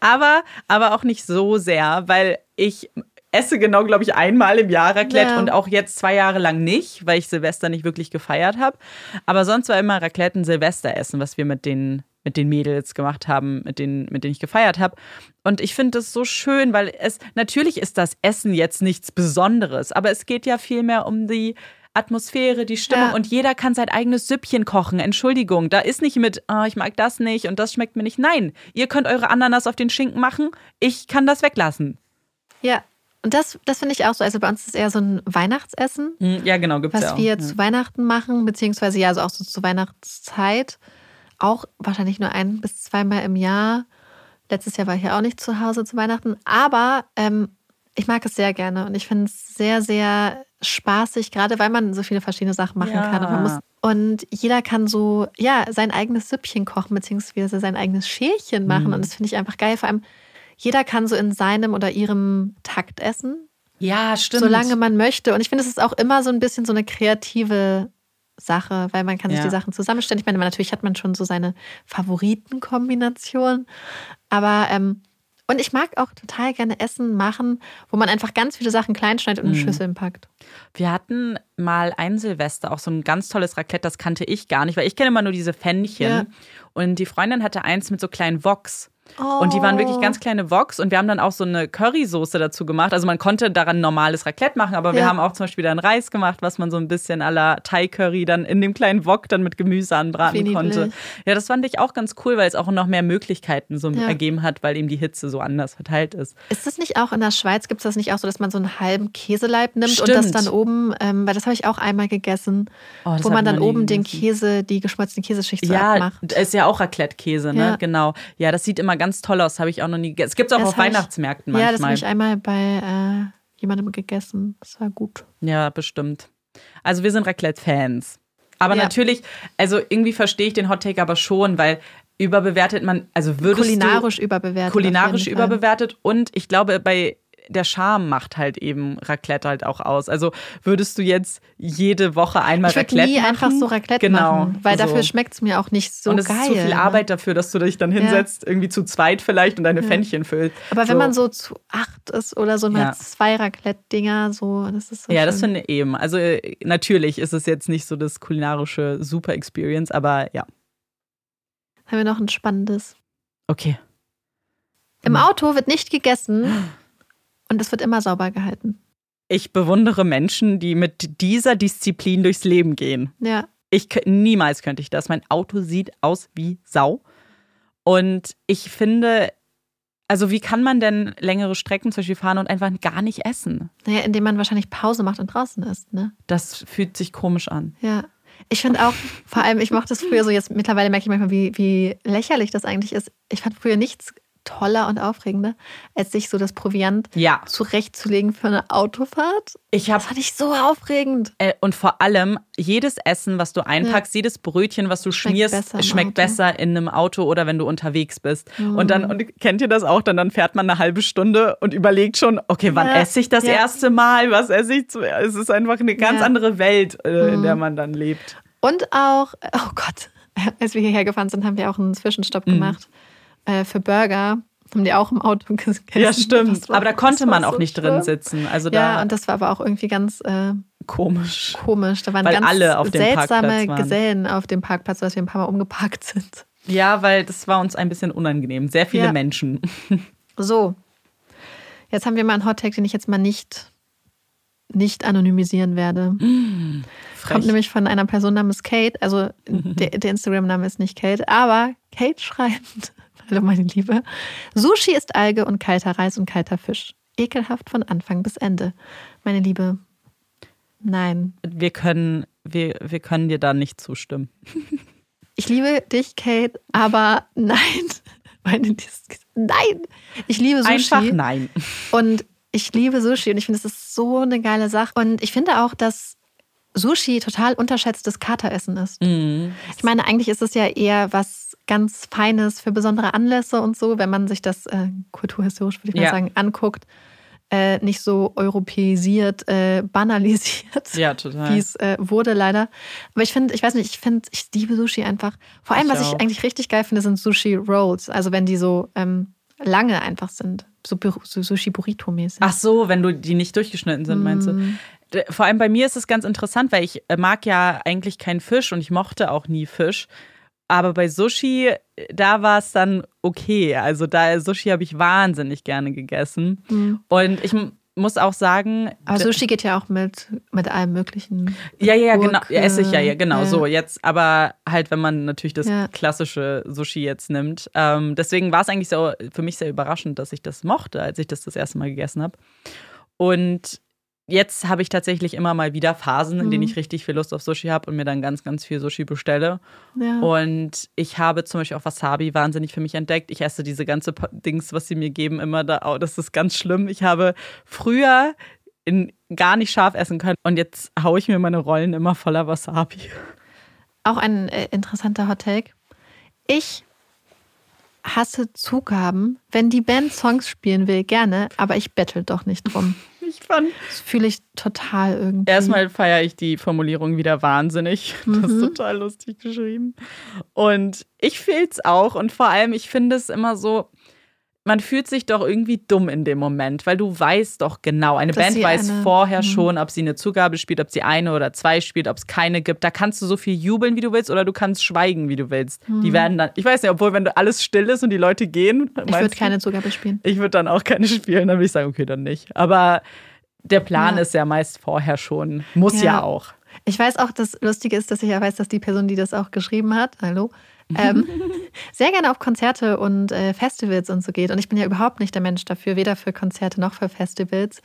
aber, aber auch nicht so sehr, weil ich esse genau, glaube ich, einmal im Jahr Raclette ja. und auch jetzt zwei Jahre lang nicht, weil ich Silvester nicht wirklich gefeiert habe. Aber sonst war immer Raclette ein Silvesteressen, was wir mit den, mit den Mädels gemacht haben, mit denen, mit denen ich gefeiert habe. Und ich finde das so schön, weil es, natürlich ist das Essen jetzt nichts Besonderes, aber es geht ja vielmehr um die, Atmosphäre, die Stimmung ja. und jeder kann sein eigenes Süppchen kochen. Entschuldigung, da ist nicht mit, oh, ich mag das nicht und das schmeckt mir nicht. Nein, ihr könnt eure Ananas auf den Schinken machen, ich kann das weglassen. Ja, und das, das finde ich auch so. Also bei uns ist es eher so ein Weihnachtsessen. Hm, ja, genau, gibt's Was ja wir ja. zu Weihnachten machen, beziehungsweise ja, also auch so zur Weihnachtszeit. Auch wahrscheinlich nur ein bis zweimal im Jahr. Letztes Jahr war ich ja auch nicht zu Hause zu Weihnachten. Aber ähm, ich mag es sehr gerne und ich finde es sehr, sehr spaßig, gerade weil man so viele verschiedene Sachen machen ja. kann. Und, muss, und, jeder kann so, ja, sein eigenes Süppchen kochen, beziehungsweise sein eigenes Schälchen machen. Mhm. Und das finde ich einfach geil. Vor allem, jeder kann so in seinem oder ihrem Takt essen. Ja, stimmt. Solange man möchte. Und ich finde, es ist auch immer so ein bisschen so eine kreative Sache, weil man kann sich ja. die Sachen zusammenstellen. Ich meine, natürlich hat man schon so seine Favoritenkombination. Aber ähm, und ich mag auch total gerne Essen machen, wo man einfach ganz viele Sachen kleinschneidet und in mhm. Schüsseln packt. Wir hatten mal ein Silvester, auch so ein ganz tolles Raclette, das kannte ich gar nicht, weil ich kenne immer nur diese Pfännchen. Ja. Und die Freundin hatte eins mit so kleinen Woks. Und die waren wirklich Oh. ganz kleine Woks und wir haben dann auch so eine Currysoße dazu gemacht. Also man konnte daran normales Raclette machen, aber wir Ja. haben auch zum Beispiel dann Reis gemacht, was man so ein bisschen à la Thai-Curry dann in dem kleinen Wok dann mit Gemüse anbraten Wie konnte. Ja, das fand ich auch ganz cool, weil es auch noch mehr Möglichkeiten so Ja. ergeben hat, weil eben die Hitze so anders verteilt ist. Ist das nicht auch in der Schweiz? Gibt es das nicht auch so, dass man so einen halben Käseleib nimmt und das Stimmt. dann oben, ähm, weil das habe ich auch einmal gegessen, Oh, wo man dann oben den. Käse, die geschmolzene Käseschicht so Ja, abmacht. ist ja auch Raclette-Käse, ne? Ja. Genau. Ja, das sieht immer ganz toll aus, habe ich auch noch nie gegessen. Es gibt es auch Das auf hab ich- Weihnachtsmärkten Ja, das habe manchmal. ich einmal bei äh, jemandem gegessen. Das war gut. Ja, bestimmt. Also wir sind Raclette-Fans. Aber Ja. natürlich, also irgendwie verstehe ich den Hottake aber schon, weil überbewertet man, also würdest Kulinarisch du überbewertet. kulinarisch überbewertet und ich glaube bei der Charme macht halt eben Raclette halt auch aus. Also würdest du jetzt jede Woche einmal Ich Raclette nie machen? einfach so Raclette genau, machen, weil so. dafür schmeckt es mir auch nicht so und es geil. ist zu viel ne? Arbeit dafür, dass du dich dann hinsetzt, irgendwie zu zweit vielleicht und deine Pfännchen füllst. Aber wenn man so zu acht ist oder so mal Ja. zwei Raclette-Dinger, so, das ist so Ja, das schön. finde ich eben. Also äh, natürlich ist es jetzt nicht so das kulinarische Super-Experience, aber ja, Haben wir noch ein spannendes. okay. Im Hm. Auto wird nicht gegessen und es wird immer sauber gehalten. Ich bewundere Menschen, die mit dieser Disziplin durchs Leben gehen. Ja. Ich niemals könnte ich das. Mein Auto sieht aus wie Sau. Und ich finde, also wie kann man denn längere Strecken zum Beispiel fahren und einfach gar nicht essen? Naja, indem man wahrscheinlich Pause macht und draußen ist, ne? Das fühlt sich komisch an. Ja. Ich finde auch, vor allem, ich mochte es früher so, jetzt mittlerweile merke ich manchmal, wie, wie lächerlich das eigentlich ist. Ich fand früher nichts toller und aufregender, als sich so das Proviant Ja, zurechtzulegen für eine Autofahrt. ich habe Das fand ich so aufregend. Äh, und vor allem, jedes Essen, was du einpackst, jedes Brötchen, was du Schmeckt schmierst, besser schmeckt Auto. besser in einem Auto oder wenn du unterwegs bist. Mhm. Und dann, und kennt ihr das auch? Dann, dann fährt man eine halbe Stunde und überlegt schon, okay, wann Ja, esse ich das ja. erste Mal? Was esse ich zuerst? Es ist einfach eine ganz Ja. andere Welt, äh, in Mhm. der man dann lebt. Und auch, oh Gott, als wir hierher gefahren sind, haben wir auch einen Zwischenstopp Mhm. gemacht äh, für Burger. Haben die auch im Auto gegessen. Ja, stimmt. War- aber da konnte man auch so nicht drin schlimm. sitzen. Also Ja, da und das war aber auch irgendwie ganz äh, komisch. komisch. Da waren Weil ganz alle auf dem seltsame. Gesellen auf dem Parkplatz, dass wir ein paar Mal umgeparkt sind. Ja, weil das war uns ein bisschen unangenehm. Sehr viele Ja. Menschen. So, jetzt haben wir mal einen Hottag, den ich jetzt mal nicht, nicht anonymisieren werde. Frech. Kommt nämlich von einer Person namens Kate. Also der, der Instagram-Name ist nicht Kate, aber Kate schreibt, hallo meine Liebe, Sushi ist Alge und kalter Reis und kalter Fisch. Ekelhaft von Anfang bis Ende. Meine Liebe, nein. wir können, wir, wir können dir da nicht zustimmen. Ich liebe dich, Kate, aber nein. Meine, nein. Ich liebe Sushi. Einfach nein. Und ich liebe Sushi und ich finde, es ist so eine geile Sache. Und ich finde auch, dass Sushi total unterschätztes Kateressen ist. Mhm. Ich meine, eigentlich ist es ja eher was ganz Feines für besondere Anlässe und so, wenn man sich das äh, kulturhistorisch, würde ich mal Ja. sagen, anguckt. Äh, nicht so europäisiert, äh, banalisiert, Ja, wie es äh, wurde leider. Aber ich finde, ich weiß nicht, ich finde, ich liebe Sushi einfach. Vor allem, Ich was auch. ich eigentlich richtig geil finde, sind Sushi Rolls. Also wenn die so ähm, lange einfach sind. So, so Sushi Burrito-mäßig. Ach so, wenn du die nicht durchgeschnitten sind, meinst du? Mm. Vor allem bei mir ist es ganz interessant, weil ich äh, mag ja eigentlich keinen Fisch und ich mochte auch nie Fisch. Aber bei Sushi, da war es dann okay. Also da Sushi habe ich wahnsinnig gerne gegessen. Mhm. Und ich muss auch sagen, Aber Sushi geht ja auch mit, mit allem Möglichen. ja, ja, ja, Gurke, genau, ja, esse ich ja, ja, genau ja. so jetzt. Aber halt, wenn man natürlich das Ja. klassische Sushi jetzt nimmt. Ähm, deswegen war es eigentlich so für mich sehr überraschend, dass ich das mochte, als ich das das erste Mal gegessen habe. Und jetzt habe ich tatsächlich immer mal wieder Phasen, in denen Mhm. ich richtig viel Lust auf Sushi habe und mir dann ganz, ganz viel Sushi bestelle. Ja. Und ich habe zum Beispiel auch Wasabi wahnsinnig für mich entdeckt. Ich esse diese ganze Dings, was sie mir geben, immer da. Oh, das ist ganz schlimm. Ich habe früher in gar nicht scharf essen können und jetzt haue ich mir meine Rollen immer voller Wasabi. Auch ein äh, interessanter Hot Take. Ich hasse Zugaben. Wenn die Band Songs spielen will, gerne, aber ich bettel doch nicht drum. Ich fand. Das fühle ich total irgendwie. Erstmal feiere ich die Formulierung wieder wahnsinnig. Das ist Mhm. total lustig geschrieben. Und ich fühle es auch. Und vor allem, ich finde es immer so, man fühlt sich doch irgendwie dumm in dem Moment, weil du weißt doch genau, eine Dass Band weiß eine- vorher Mhm. schon, ob sie eine Zugabe spielt, ob sie eine oder zwei spielt, ob es keine gibt. Da kannst du so viel jubeln, wie du willst, oder du kannst schweigen, wie du willst. Die werden dann, ich weiß nicht, obwohl, wenn du alles still ist und die Leute gehen, Ich würde keine Zugabe spielen. Ich würde dann auch keine spielen, dann würde ich sagen, okay, dann nicht. Aber der Plan Ja. ist ja meist vorher schon. Muss ja, Ja. auch. Ich weiß auch, das Lustige ist, dass ich ja weiß, dass die Person, die das auch geschrieben hat, hallo, ähm, sehr gerne auf Konzerte und äh, Festivals und so geht. Und ich bin ja überhaupt nicht der Mensch dafür, weder für Konzerte noch für Festivals.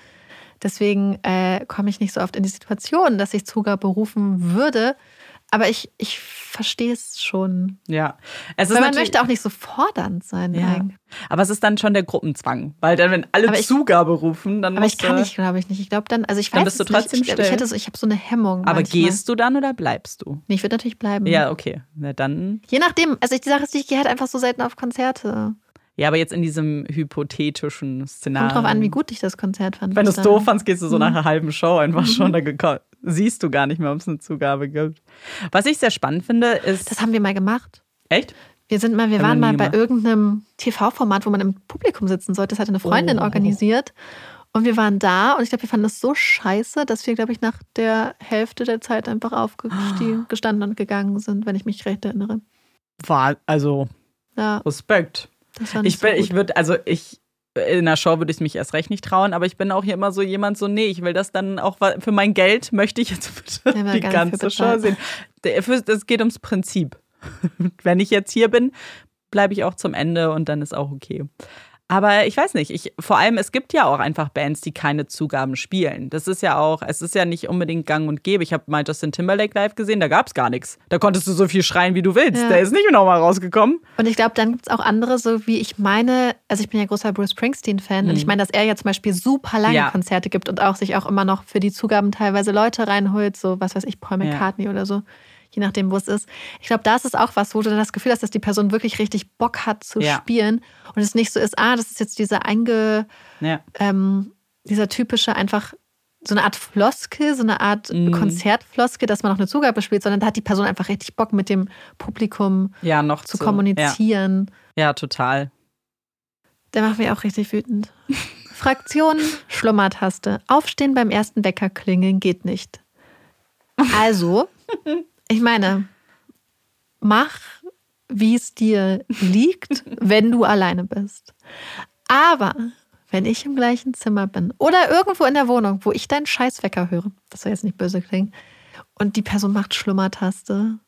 Deswegen äh, komme ich nicht so oft in die Situation, dass ich Zugabe rufen würde. Aber ich, ich verstehe es schon. Ja. Es ist Weil man möchte auch nicht so fordernd sein. Ja. eigentlich. Aber es ist dann schon der Gruppenzwang. Weil dann, wenn alle ich- Zugabe rufen, dann Aber ich kann nicht, glaube ich nicht. Ich glaube dann, also ich weiß Dann bist du es nicht. trotzdem ich, still. hätte so, ich habe so eine Hemmung. Aber manchmal. gehst du dann oder bleibst du? Nee, ich würde natürlich bleiben. Ja, okay. Na dann. Je nachdem, also ich, die Sache ist, ich gehe halt einfach so selten auf Konzerte. Ja, aber jetzt in diesem hypothetischen Szenario. Kommt drauf an, wie gut ich das Konzert fand. Wenn du es doof fandst, gehst du so nach einer halben Show einfach schon. Da siehst du gar nicht mehr, ob es eine Zugabe gibt. Was ich sehr spannend finde, ist. Das haben wir mal gemacht. echt? Wir sind mal, wir Haben waren mal bei gemacht. irgendeinem TV-Format, wo man im Publikum sitzen sollte. Das hatte eine Freundin Oh. organisiert. Und wir waren da und ich glaube, wir fanden das so scheiße, dass wir, glaube ich, nach der Hälfte der Zeit einfach aufgestanden und gegangen sind, wenn ich mich recht erinnere. War, also, Ja, Respekt. Ich bin, so ich würde, also ich. In einer Show würde ich mich erst recht nicht trauen, aber ich bin auch hier immer so jemand, so, nee, ich will das dann auch, für mein Geld möchte ich jetzt bitte die ganze Show sehen. Der- Es geht ums Prinzip. Wenn ich jetzt hier bin, bleibe ich auch zum Ende und dann ist auch okay. Aber ich weiß nicht, ich, vor allem, es gibt ja auch einfach Bands, die keine Zugaben spielen. Das ist ja auch, es ist ja nicht unbedingt gang und gäbe. Ich habe mal Justin Timberlake live gesehen, da gab es gar nichts. Da konntest du so viel schreien, wie du willst. Ja. Der ist nicht nochmal rausgekommen. Und ich glaube, dann gibt es auch andere, so wie ich meine, also ich bin ja großer Bruce Springsteen-Fan und ich meine, dass er ja zum Beispiel super lange Mhm. Ja. Konzerte gibt und auch sich auch immer noch für die Zugaben teilweise Leute reinholt, so was weiß ich, Paul Ja. McCartney oder so, je nachdem, wo es ist. Ich glaube, da ist es auch was, wo du dann das Gefühl hast, dass die Person wirklich richtig Bock hat zu Ja. spielen und es nicht so ist, ah, das ist jetzt dieser einge, Ja. ähm, dieser typische einfach so eine Art Floskel, so eine Art Mhm. Konzertfloskel, dass man noch eine Zugabe spielt, sondern da hat die Person einfach richtig Bock mit dem Publikum Ja, noch zu so. kommunizieren. Ja, ja, total. Der macht mich auch richtig wütend. Fraktion Schlummertaste. Aufstehen beim ersten Wecker klingeln geht nicht. Also, ich meine, mach, wie es dir liegt, wenn du alleine bist. Aber wenn ich im gleichen Zimmer bin oder irgendwo in der Wohnung, wo ich deinen Scheißwecker höre, das soll jetzt nicht böse klingen, und die Person macht Schlummertaste,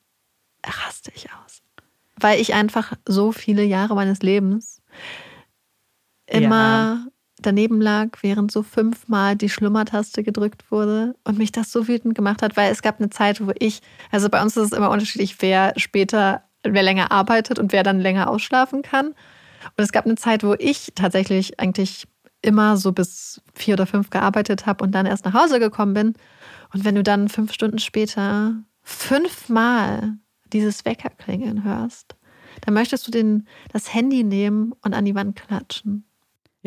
raste ich aus. Weil ich einfach so viele Jahre meines Lebens immer daneben lag, während so fünfmal die Schlummertaste gedrückt wurde und mich das so wütend gemacht hat, weil es gab eine Zeit, wo ich, also bei uns ist es immer unterschiedlich, wer später, wer länger arbeitet und wer dann länger ausschlafen kann. Und es gab eine Zeit, wo ich tatsächlich eigentlich immer so bis vier oder fünf gearbeitet habe und dann erst nach Hause gekommen bin. Und wenn du dann fünf Stunden später fünfmal dieses Weckerklingeln hörst, dann möchtest du den, das Handy nehmen und an die Wand klatschen.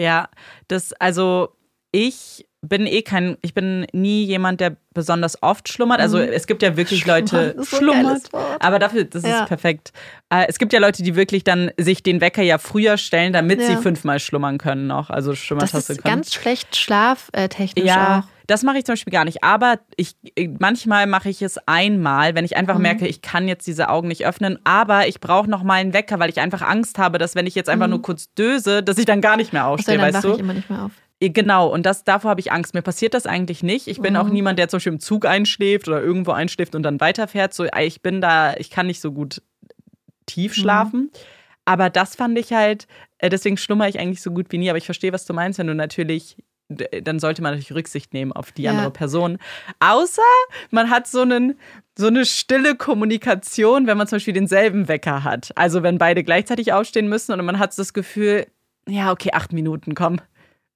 Ja, das, also ich bin eh kein, ich bin nie jemand, der besonders oft schlummert. Also es gibt ja wirklich Leute, Schlummern so Wort. aber dafür, das Ja. ist perfekt. Äh, Es gibt ja Leute, die wirklich dann sich den Wecker ja früher stellen, damit sie Ja. fünfmal schlummern können noch. Also Das Schlummertaste ist können. ganz schlecht schlaftechnisch Ja, auch. Das mache ich zum Beispiel gar nicht. Aber ich manchmal mache ich es einmal, wenn ich einfach Mhm. merke, ich kann jetzt diese Augen nicht öffnen. Aber ich brauche noch mal einen Wecker, weil ich einfach Angst habe, dass wenn ich jetzt einfach nur kurz döse, dass ich dann gar nicht mehr Also, aufstehe, Mhm. dann weißt du? ich immer nicht mehr auf. Genau, und das, davor habe ich Angst. Mir passiert das eigentlich nicht. Ich bin auch Mhm. niemand, der zum Beispiel im Zug einschläft oder irgendwo einschläft und dann weiterfährt. So, ich bin da, ich kann nicht so gut tief Mhm. schlafen. Aber das fand ich halt, äh, deswegen schlummer ich eigentlich so gut wie nie. Aber ich verstehe, was du meinst, wenn du natürlich, dann sollte man natürlich Rücksicht nehmen auf die Ja. andere Person. Außer man hat so einen, so eine stille Kommunikation, wenn man zum Beispiel denselben Wecker hat. Also wenn beide gleichzeitig aufstehen müssen und man hat so das Gefühl, ja, okay, acht Minuten, komm.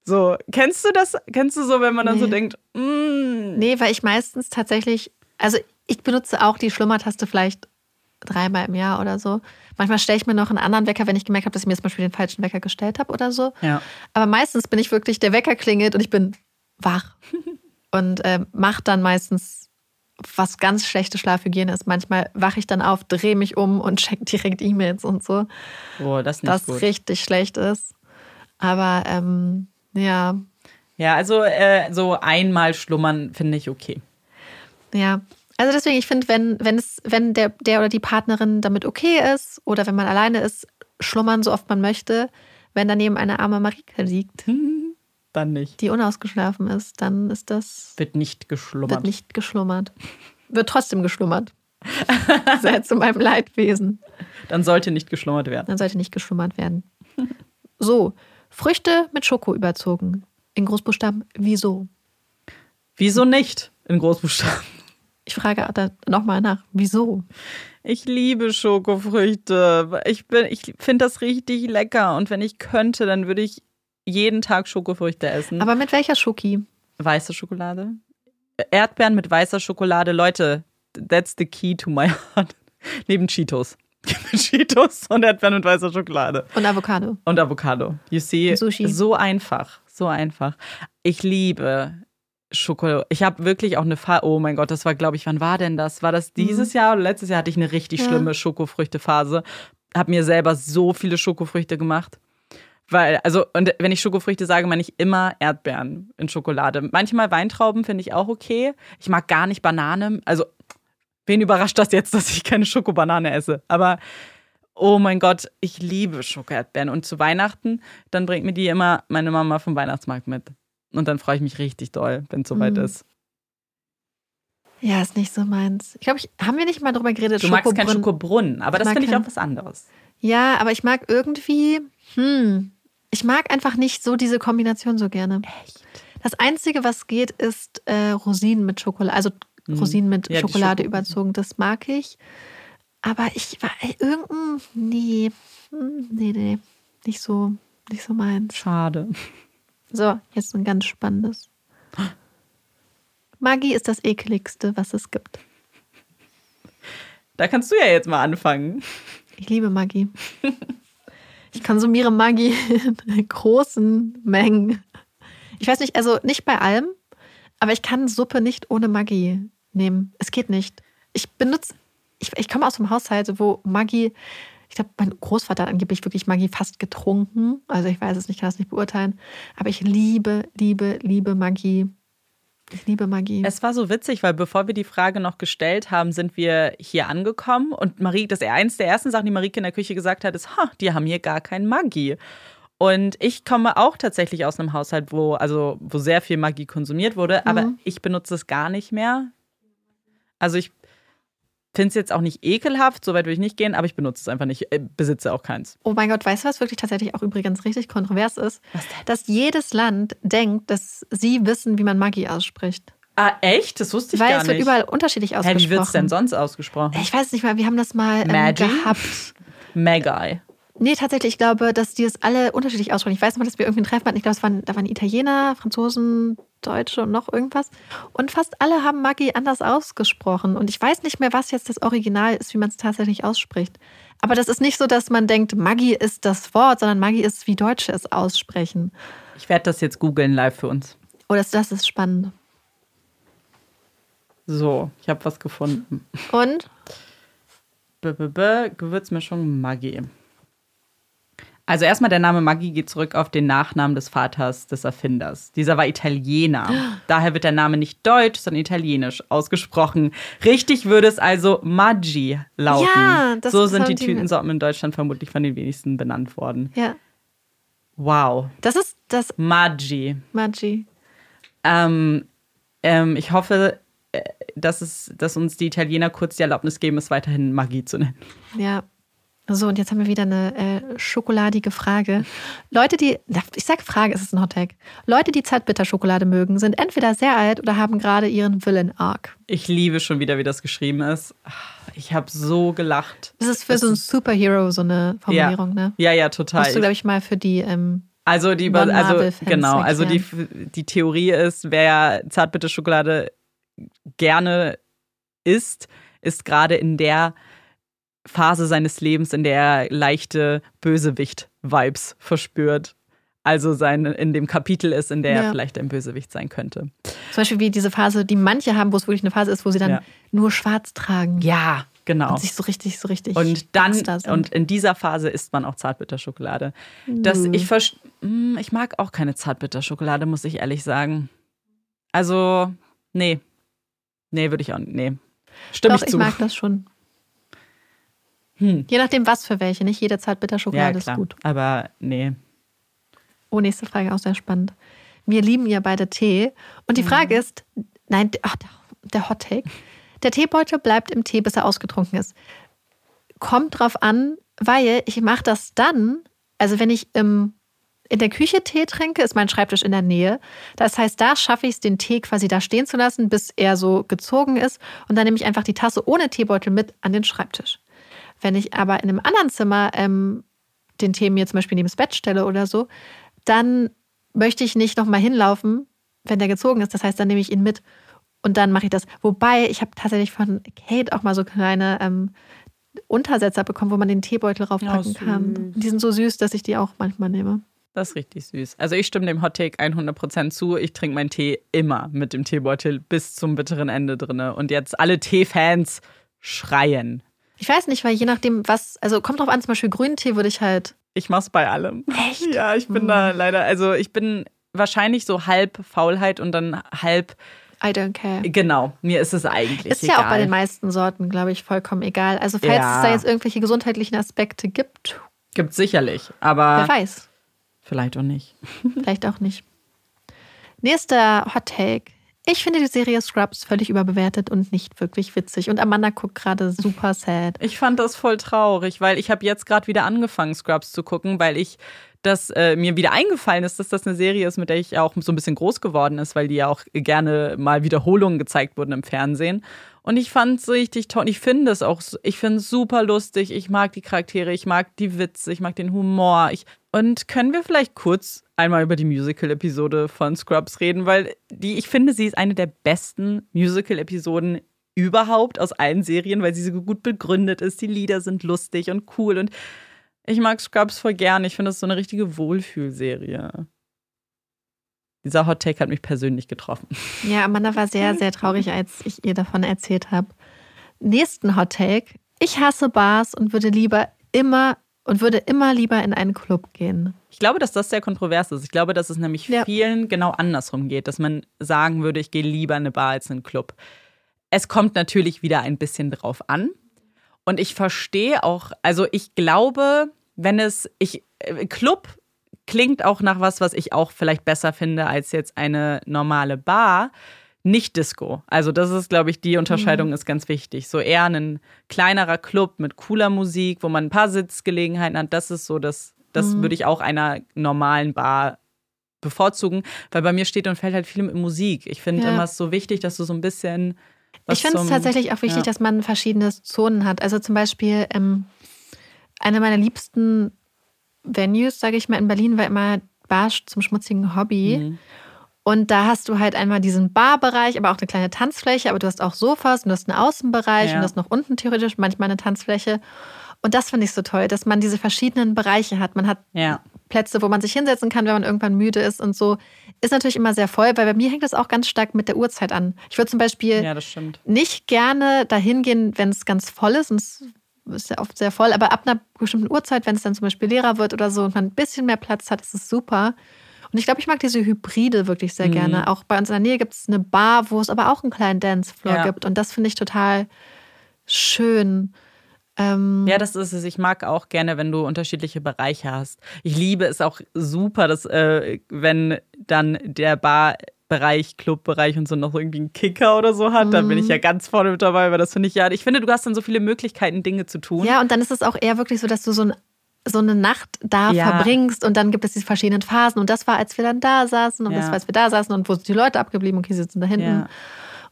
So, kennst du das? Kennst du so, wenn man dann so Nee. denkt, mm, Nee, weil ich meistens tatsächlich, also ich benutze auch die Schlummertaste vielleicht dreimal im Jahr oder so. Manchmal stelle ich mir noch einen anderen Wecker, wenn ich gemerkt habe, dass ich mir zum Beispiel den falschen Wecker gestellt habe oder so. Ja. Aber meistens bin ich wirklich, der Wecker klingelt und ich bin wach. und äh, mache dann meistens, was ganz schlechte Schlafhygiene ist. Manchmal wache ich dann auf, drehe mich um und check direkt E-Mails und so. Oh, das ist nicht das gut. richtig schlecht ist. Aber ähm, ja. Ja, also äh, so einmal schlummern finde ich okay. Ja. Also deswegen, ich finde, wenn, wenn es, wenn der, der oder die Partnerin damit okay ist oder wenn man alleine ist, schlummern so oft man möchte, wenn daneben eine arme Marike liegt. Dann nicht. Die unausgeschlafen ist, dann ist das. Wird nicht geschlummert. Wird nicht geschlummert. Wird trotzdem geschlummert. Sei zu meinem Leidwesen. Dann sollte nicht geschlummert werden. Dann sollte nicht geschlummert werden. So, Früchte mit Schoko überzogen. In Großbuchstaben, wieso? Wieso nicht? In Großbuchstaben. Ich frage nochmal nach, wieso? Ich liebe Schokofrüchte. Ich, ich finde das richtig lecker. Und wenn ich könnte, dann würde ich jeden Tag Schokofrüchte essen. Aber mit welcher Schoki? Weiße Schokolade. Erdbeeren mit weißer Schokolade. Leute, that's the key to my heart. Neben Cheetos. Cheetos und Erdbeeren mit weißer Schokolade. Und Avocado. Und Avocado. You see, Sushi. so einfach. So einfach. Ich liebe Schokolade. Ich habe wirklich auch eine Phase. Oh mein Gott, das war, glaube ich, wann war denn das? War das dieses mhm. Jahr oder letztes Jahr hatte ich eine richtig ja. schlimme Schokofrüchte-Phase. Habe mir selber so viele Schokofrüchte gemacht. Weil, also, und wenn ich Schokofrüchte sage, meine ich immer Erdbeeren in Schokolade. Manchmal Weintrauben finde ich auch okay. Ich mag gar nicht Banane. Also, wen überrascht das jetzt, dass ich keine Schokobanane esse? Aber, oh mein Gott, ich liebe Schokoerdbeeren. Und zu Weihnachten, dann bringt mir die immer meine Mama vom Weihnachtsmarkt mit. Und dann freue ich mich richtig doll, wenn es soweit mhm. ist. Ja, ist nicht so meins. Ich glaube, haben wir nicht mal darüber geredet? Du magst keinen Schokobrunnen, aber das finde ich auch was anderes. Ja, aber ich mag irgendwie, hm, ich mag einfach nicht so diese Kombination so gerne. Echt? Das Einzige, was geht, ist äh, Rosinen mit Schokolade, also hm. Rosinen mit ja, Schokolade überzogen. Das mag ich. Aber ich war irgendein, nee, hm, nee, nee, nicht so, nicht so meins. Schade. So, jetzt ein ganz spannendes. Magie ist das ekeligste, was es gibt. Da kannst du ja jetzt mal anfangen. Ich liebe Magie. Ich konsumiere Magie in großen Mengen. Ich weiß nicht, also nicht bei allem, aber ich kann Suppe nicht ohne Magie nehmen. Es geht nicht. Ich benutze, ich, ich komme aus einem Haushalt, wo Magie ich glaube, mein Großvater hat angeblich wirklich Maggi fast getrunken. Also ich weiß es nicht, kann es nicht beurteilen. Aber ich liebe, liebe, liebe Maggi. Ich liebe Magie. Es war so witzig, weil bevor wir die Frage noch gestellt haben, sind wir hier angekommen und Marie, das eins der ersten Sachen, die Marike in der Küche gesagt hat, ist, ha, die haben hier gar kein Magie. Und ich komme auch tatsächlich aus einem Haushalt, wo also wo sehr viel Magie konsumiert wurde, aber mhm. ich benutze es gar nicht mehr. Also ich Finde es jetzt auch nicht ekelhaft, so weit würde ich nicht gehen, aber ich benutze es einfach nicht, äh, besitze auch keins. Oh mein Gott, weißt du, was wirklich tatsächlich auch übrigens richtig kontrovers ist? Dass jedes Land denkt, dass sie wissen, wie man Maggi ausspricht. Ah, echt? Das wusste ich Weil gar nicht. Weil es wird überall unterschiedlich ausgesprochen. Hä, wie wird es denn sonst ausgesprochen? Ich weiß nicht mal, wir haben das mal ähm, gehabt. Magi. Nee, tatsächlich, ich glaube, dass die es alle unterschiedlich aussprechen. Ich weiß noch, dass wir irgendwie ein Treffen hatten. Ich glaube, waren, da waren Italiener, Franzosen, Deutsche und noch irgendwas. Und fast alle haben Maggi anders ausgesprochen. Und ich weiß nicht mehr, was jetzt das Original ist, wie man es tatsächlich ausspricht. Aber das ist nicht so, dass man denkt, Maggi ist das Wort, sondern Maggi ist, wie Deutsche es aussprechen. Ich werde das jetzt googeln live für uns. Oh, das, das ist spannend. So, ich habe was gefunden. Und? B -b -b Gewürzmischung Maggi. Also erstmal der Name Maggi geht zurück auf den Nachnamen des Vaters des Erfinders. Dieser war Italiener. Daher wird der Name nicht deutsch, sondern italienisch ausgesprochen. Richtig würde es also Maggi lauten. Ja, das so sind die Tütensorten in Deutschland vermutlich von den wenigsten benannt worden. Ja. Wow. Das ist das Maggi. Maggi. Ähm, ähm, ich hoffe, äh, dass, es, dass uns die Italiener kurz die Erlaubnis geben, es weiterhin Maggi zu nennen. Ja, so, und jetzt haben wir wieder eine äh, schokoladige Frage. Leute, die, ich sag Frage, es ist ein Hottag. Leute, die Zartbitterschokolade mögen, sind entweder sehr alt oder haben gerade ihren Villain Arc. Ich liebe schon wieder, wie das geschrieben ist. Ich habe so gelacht. Das ist für das so ein Superhero so eine Formulierung, ja. ne? Ja, ja, total. Musst du, glaube ich, mal für die ähm, also die, also genau, also die, die Theorie ist, wer Zartbitterschokolade gerne isst, ist gerade in der Phase seines Lebens, in der er leichte Bösewicht-Vibes verspürt. Also sein, in dem Kapitel ist, in der ja. er vielleicht ein Bösewicht sein könnte. Zum Beispiel wie diese Phase, die manche haben, wo es wirklich eine Phase ist, wo sie dann ja. nur schwarz tragen. Ja, Genau. Und sich so richtig, so richtig. Und dann, und in dieser Phase isst man auch Zartbitterschokolade. Das, Mhm. ich, Mm, ich mag auch keine Zartbitterschokolade, muss ich ehrlich sagen. Also, nee. Nee, würde ich auch Nee. Stimme Doch, ich ich zu. mag das schon. Hm. Je nachdem, was für welche. Nicht jede Ja, Zartbitterschokolade klar. ist gut. Aber nee. Oh, nächste Frage, auch sehr spannend. Wir lieben ja beide Tee. Und die Mhm. Frage ist, nein, ach, der, der Hot Take. Der Teebeutel bleibt im Tee, bis er ausgetrunken ist. Kommt drauf an, weil ich mache das dann, also wenn ich im, in der Küche Tee trinke, ist mein Schreibtisch in der Nähe. Das heißt, da schaffe ich es, den Tee quasi da stehen zu lassen, bis er so gezogen ist. Und dann nehme ich einfach die Tasse ohne Teebeutel mit an den Schreibtisch. Wenn ich aber in einem anderen Zimmer ähm, den Tee mir zum Beispiel neben das Bett stelle oder so, dann möchte ich nicht nochmal hinlaufen, wenn der gezogen ist. Das heißt, dann nehme ich ihn mit und dann mache ich das. Wobei, ich habe tatsächlich von Kate auch mal so kleine ähm, Untersetzer bekommen, wo man den Teebeutel raufpacken Oh, kann. Die sind so süß, dass ich die auch manchmal nehme. Das ist richtig süß. Also ich stimme dem Hot Take 100% zu. Ich trinke meinen Tee immer mit dem Teebeutel bis zum bitteren Ende drinne. Und jetzt alle Teefans schreien. Ich weiß nicht, weil je nachdem, was, also kommt drauf an, zum Beispiel grünen Tee würde ich halt. Ich mach's bei allem. Echt? Ja, ich bin Hm. da leider, also ich bin wahrscheinlich so halb Faulheit und dann halb, I don't care. genau, mir ist es eigentlich Ist egal. ja auch bei den meisten Sorten, glaube ich, vollkommen egal. Also falls Ja. es da jetzt irgendwelche gesundheitlichen Aspekte gibt, Gibt sicherlich, aber wer weiß. vielleicht auch nicht. Vielleicht auch nicht. Nächster Hot Take. Ich finde die Serie Scrubs völlig überbewertet und nicht wirklich witzig. Und Amanda guckt gerade super sad. Ich fand das voll traurig, weil ich habe jetzt gerade wieder angefangen, Scrubs zu gucken, weil ich das äh, mir wieder eingefallen ist, dass das eine Serie ist, mit der ich auch so ein bisschen groß geworden ist, weil die ja auch gerne mal Wiederholungen gezeigt wurden im Fernsehen. Und ich fand es richtig toll. Ich finde es auch, ich finde es super lustig. Ich mag die Charaktere, ich mag die Witze, ich mag den Humor. Ich, und können wir vielleicht kurz einmal über die Musical-Episode von Scrubs reden, weil die, ich finde, sie ist eine der besten Musical-Episoden überhaupt aus allen Serien, weil sie so gut begründet ist. Die Lieder sind lustig und cool und ich mag Scrubs voll gern. Ich finde das so eine richtige Wohlfühlserie. Dieser Hot Take hat mich persönlich getroffen. Ja, Amanda war sehr, sehr traurig, als ich ihr davon erzählt habe. Nächsten Hot Take. Ich hasse Bars und würde lieber immer und würde immer lieber in einen Club gehen. Ich glaube, dass das sehr kontrovers ist. Ich glaube, dass es nämlich Ja. vielen genau andersrum geht, dass man sagen würde, ich gehe lieber in eine Bar als in einen Club. Es kommt natürlich wieder ein bisschen drauf an. Und ich verstehe auch, also ich glaube, wenn es, ich, äh, Club klingt auch nach was, was ich auch vielleicht besser finde als jetzt eine normale Bar. Nicht Disco. Also das ist, glaube ich, die Unterscheidung ist ganz wichtig. So eher ein kleinerer Club mit cooler Musik, wo man ein paar Sitzgelegenheiten hat. Das ist so das, das würde ich auch einer normalen Bar bevorzugen, weil bei mir steht und fällt halt viel mit Musik. Ich finde Ja. immer so wichtig, dass du so ein bisschen was ich finde es tatsächlich auch wichtig, ja. dass man verschiedene Zonen hat. Also zum Beispiel ähm, eine meiner liebsten Venues, sage ich mal, in Berlin war immer Bar zum schmutzigen Hobby. Mhm. Und da hast du halt einmal diesen Barbereich, aber auch eine kleine Tanzfläche, aber du hast auch Sofas und du hast einen Außenbereich Ja. und du hast noch unten theoretisch manchmal eine Tanzfläche. Und das finde ich so toll, dass man diese verschiedenen Bereiche hat. Man hat Ja. Plätze, wo man sich hinsetzen kann, wenn man irgendwann müde ist und so. Ist natürlich immer sehr voll, weil bei mir hängt das auch ganz stark mit der Uhrzeit an. Ich würde zum Beispiel ja, nicht gerne dahin gehen, wenn es ganz voll ist. Und es ist ja oft sehr voll, aber ab einer bestimmten Uhrzeit, wenn es dann zum Beispiel leerer wird oder so und man ein bisschen mehr Platz hat, ist es super. Und ich glaube, ich mag diese Hybride wirklich sehr Mhm. gerne. Auch bei uns in der Nähe gibt es eine Bar, wo es aber auch einen kleinen Dancefloor Ja. gibt. Und das finde ich total schön. Ähm, Ja, das ist es. Ich mag auch gerne, wenn du unterschiedliche Bereiche hast. Ich liebe es auch super, dass äh, wenn dann der Barbereich, Clubbereich und so noch irgendwie einen Kicker oder so hat, dann bin ich ja ganz vorne mit dabei, weil das finde ich ja. Ich finde, du hast dann so viele Möglichkeiten, Dinge zu tun. Ja, und dann ist es auch eher wirklich so, dass du so, ein, so eine Nacht da Ja. verbringst und dann gibt es diese verschiedenen Phasen. Und das war, als wir dann da saßen und Ja. das war, als wir da saßen und wo sind die Leute abgeblieben? Okay, sie sitzen da hinten. Ja.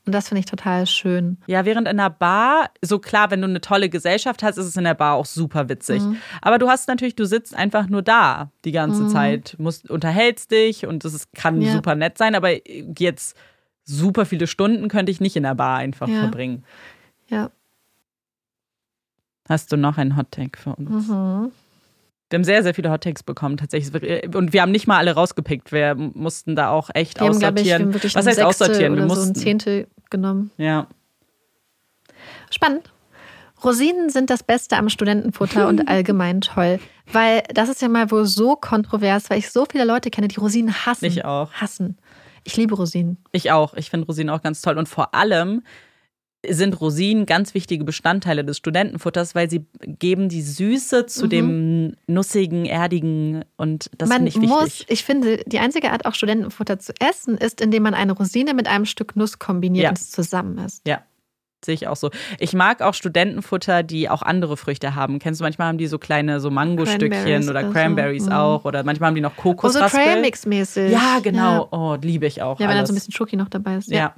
Und das finde ich total schön. Ja, während in einer Bar, so klar, wenn du eine tolle Gesellschaft hast, ist es in der Bar auch super witzig. Mhm. Aber du hast natürlich, du sitzt einfach nur da die ganze Zeit, musst, unterhältst dich und das ist, kann Ja. super nett sein, aber jetzt super viele Stunden könnte ich nicht in der Bar einfach Ja. verbringen. Ja. Hast du noch einen Hottake für uns? Mhm. Wir haben sehr, sehr viele Hottakes bekommen tatsächlich. Und wir haben nicht mal alle rausgepickt. Wir mussten da auch echt Wir haben, glaube ich, wir aussortieren. haben Was heißt aussortieren? Wir oder so ein mussten. Zehntel genommen. ja. Spannend. Rosinen sind das Beste am Studentenfutter und allgemein toll. Weil das ist ja mal wohl so kontrovers, weil ich so viele Leute kenne, die Rosinen hassen. Ich auch. Hassen. Ich liebe Rosinen. Ich auch. Ich finde Rosinen auch ganz toll. Und vor allem sind Rosinen ganz wichtige Bestandteile des Studentenfutters, weil sie geben die Süße zu mhm. dem nussigen, erdigen und das finde ich wichtig. Muss, ich finde, die einzige Art, auch Studentenfutter zu essen, ist, indem man eine Rosine mit einem Stück Nuss kombiniert ja. und es zusammen ist. Ja, sehe ich auch so. Ich mag auch Studentenfutter, die auch andere Früchte haben. Kennst du, manchmal haben die so kleine so Mangostückchen oder Cranberries so. auch. Oder manchmal haben die noch Kokosraspel. Oh, so Trail-Mix-mäßig. Ja, genau. Ja. Oh, liebe ich auch Ja, wenn alles. da so ein bisschen Schoki noch dabei ist. Ja. ja.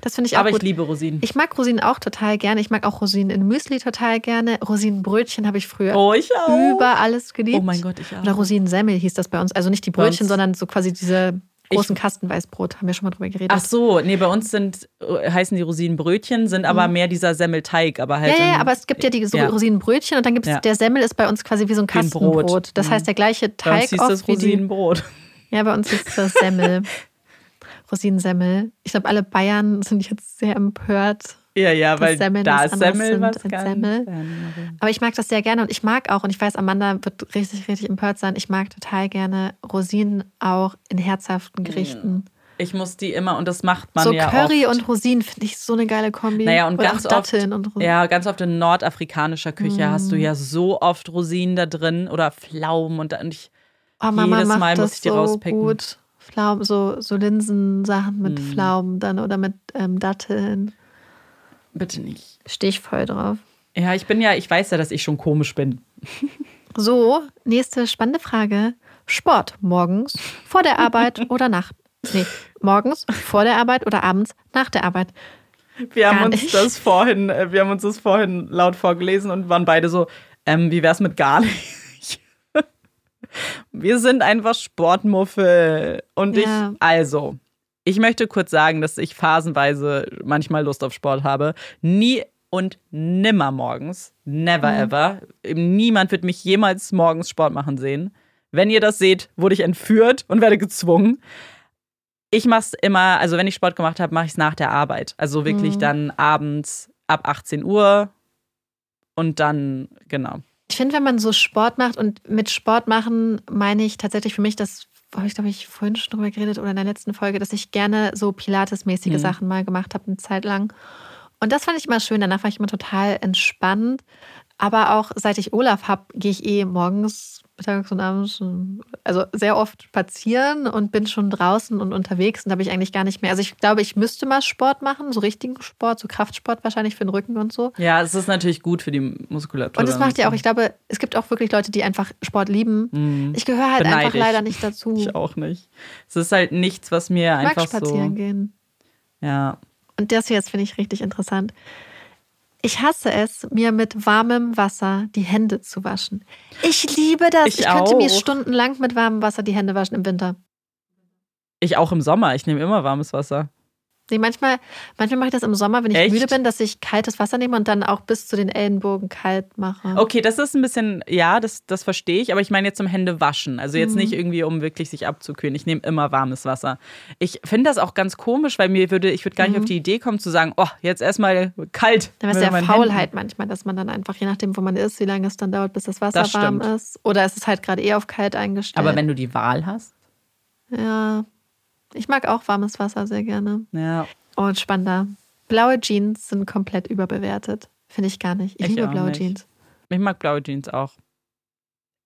Das finde ich auch Aber gut. ich liebe Rosinen. Ich mag Rosinen auch total gerne. Ich mag auch Rosinen in Müsli total gerne. Rosinenbrötchen habe ich früher oh, ich auch. über alles geliebt. Oh mein Gott, ich auch. Oder Rosinensemmel hieß das bei uns. Also nicht die Brötchen, sondern so quasi diese großen ich, Kastenweißbrot, haben wir schon mal drüber geredet. Ach so, nee, bei uns sind, heißen die Rosinenbrötchen, sind aber mhm. mehr dieser Semmelteig, aber halt. Ja, ja, aber es gibt ja die so ja. Rosinenbrötchen und dann gibt es, ja. der Semmel ist bei uns quasi wie so ein Kastenbrot. Das mhm. heißt, der gleiche Teig. Bei uns hieß das Rosinenbrot. Die, ja, bei uns ist das Semmel. Rosinensemmel. Ich glaube, alle Bayern sind jetzt sehr empört. Ja, ja, weil Semmeln da ist Semmel was ganz Semmel. Aber ich mag das sehr gerne und ich mag auch, und ich weiß, Amanda wird richtig, richtig empört sein, ich mag total gerne Rosinen auch in herzhaften Gerichten. Ich muss die immer, und das macht man so ja So Curry oft. und Rosinen finde ich so eine geile Kombi. Naja, und Oder ganz oft, ja, ganz oft in nordafrikanischer Küche mm. hast du ja so oft Rosinen da drin oder Pflaumen und, und ich, oh, Mama jedes Mal muss ich die so rauspicken. Gut. Pflaumen, so, so Linsensachen mit mm. Pflaumen dann oder mit ähm, Datteln. Bitte nicht. Stehe ich voll drauf. Ja, ich bin ja, ich weiß ja, dass ich schon komisch bin. So, nächste spannende Frage. Sport morgens, vor der Arbeit oder nach. Nee, morgens, vor der Arbeit oder abends, nach der Arbeit. Wir haben uns das vorhin, äh, wir haben uns das vorhin laut vorgelesen und waren beide so, ähm, wie wär's mit gar nicht? Wir sind einfach Sportmuffel. Und ja. ich, also, ich möchte kurz sagen, dass ich phasenweise manchmal Lust auf Sport habe. Nie und nimmer morgens. Never mhm. ever. Niemand wird mich jemals morgens Sport machen sehen. Wenn ihr das seht, wurde ich entführt und werde gezwungen. Ich mache es immer, also wenn ich Sport gemacht habe, mache ich es nach der Arbeit. Also wirklich mhm. dann abends ab 18 Uhr und dann, genau. Ich finde, wenn man so Sport macht und mit Sport machen meine ich tatsächlich für mich, das habe ich, glaube ich, vorhin schon drüber geredet oder in der letzten Folge, dass ich gerne so Pilates-mäßige mhm. Sachen mal gemacht habe, eine Zeit lang. Und das fand ich immer schön. Danach war ich immer total entspannt. Aber auch seit ich Olaf habe, gehe ich eh morgens mittags und abends, also sehr oft spazieren und bin schon draußen und unterwegs und da habe ich eigentlich gar nicht mehr. Also ich glaube, ich müsste mal Sport machen, so richtigen Sport, so Kraftsport wahrscheinlich für den Rücken und so. Ja, es ist natürlich gut für die Muskulatur. Und es macht ja auch, ich glaube, es gibt auch wirklich Leute, die einfach Sport lieben. Mhm. Ich gehöre halt Beneid einfach leider nicht dazu. Ich auch nicht. Es ist halt nichts, was mir ich einfach mag spazieren so. gehen. Ja. Und das hier jetzt finde ich richtig interessant. Ich hasse es, mir mit warmem Wasser die Hände zu waschen. Ich liebe das. Ich, ich könnte mir stundenlang mit warmem Wasser die Hände waschen im Winter. Ich auch im Sommer. Ich nehme immer warmes Wasser. Nee, manchmal, manchmal mache ich das im Sommer, wenn ich Echt? müde bin, dass ich kaltes Wasser nehme und dann auch bis zu den Ellenbogen kalt mache. Okay, das ist ein bisschen, ja, das, das verstehe ich, aber ich meine jetzt zum Händewaschen. Also jetzt mhm. nicht irgendwie, um wirklich sich abzukühlen. Ich nehme immer warmes Wasser. Ich finde das auch ganz komisch, weil mir würde, ich würde gar nicht mhm. auf die Idee kommen zu sagen, oh, jetzt erstmal kalt. Dann ist ja Faulheit Händen. manchmal, dass man dann einfach, je nachdem, wo man ist, wie lange es dann dauert, bis das Wasser das warm ist. Oder es ist halt gerade eh auf kalt eingestellt. Aber wenn du die Wahl hast? Ja, ich mag auch warmes Wasser sehr gerne. Ja. Und spannender. Blaue Jeans sind komplett überbewertet. Finde ich gar nicht. Ich, ich liebe blaue nicht. Jeans. Ich mag blaue Jeans auch.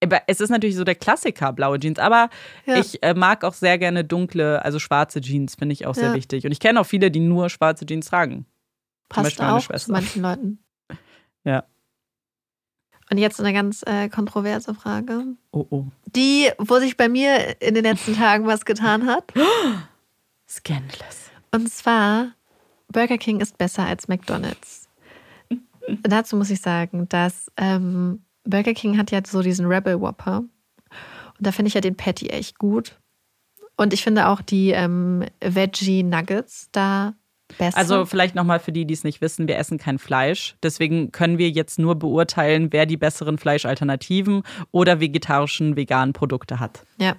Aber es ist natürlich so der Klassiker, blaue Jeans. Aber ja. ich äh, mag auch sehr gerne dunkle, also schwarze Jeans, finde ich auch sehr ja. wichtig. Und ich kenne auch viele, die nur schwarze Jeans tragen. Passt auch Schwester. zu manchen Leuten. ja. Und jetzt eine ganz äh, kontroverse Frage. Oh, oh. Die, wo sich bei mir in den letzten Tagen was getan hat. Scandalous. Und zwar, Burger King ist besser als McDonald's. Dazu muss ich sagen, dass ähm, Burger King hat ja so diesen Rebel Whopper. Und da finde ich ja den Patty echt gut. Und ich finde auch die ähm, Veggie Nuggets da Besser. Also vielleicht nochmal für die, die es nicht wissen, wir essen kein Fleisch. Deswegen können wir jetzt nur beurteilen, wer die besseren Fleischalternativen oder vegetarischen, veganen Produkte hat. Ja.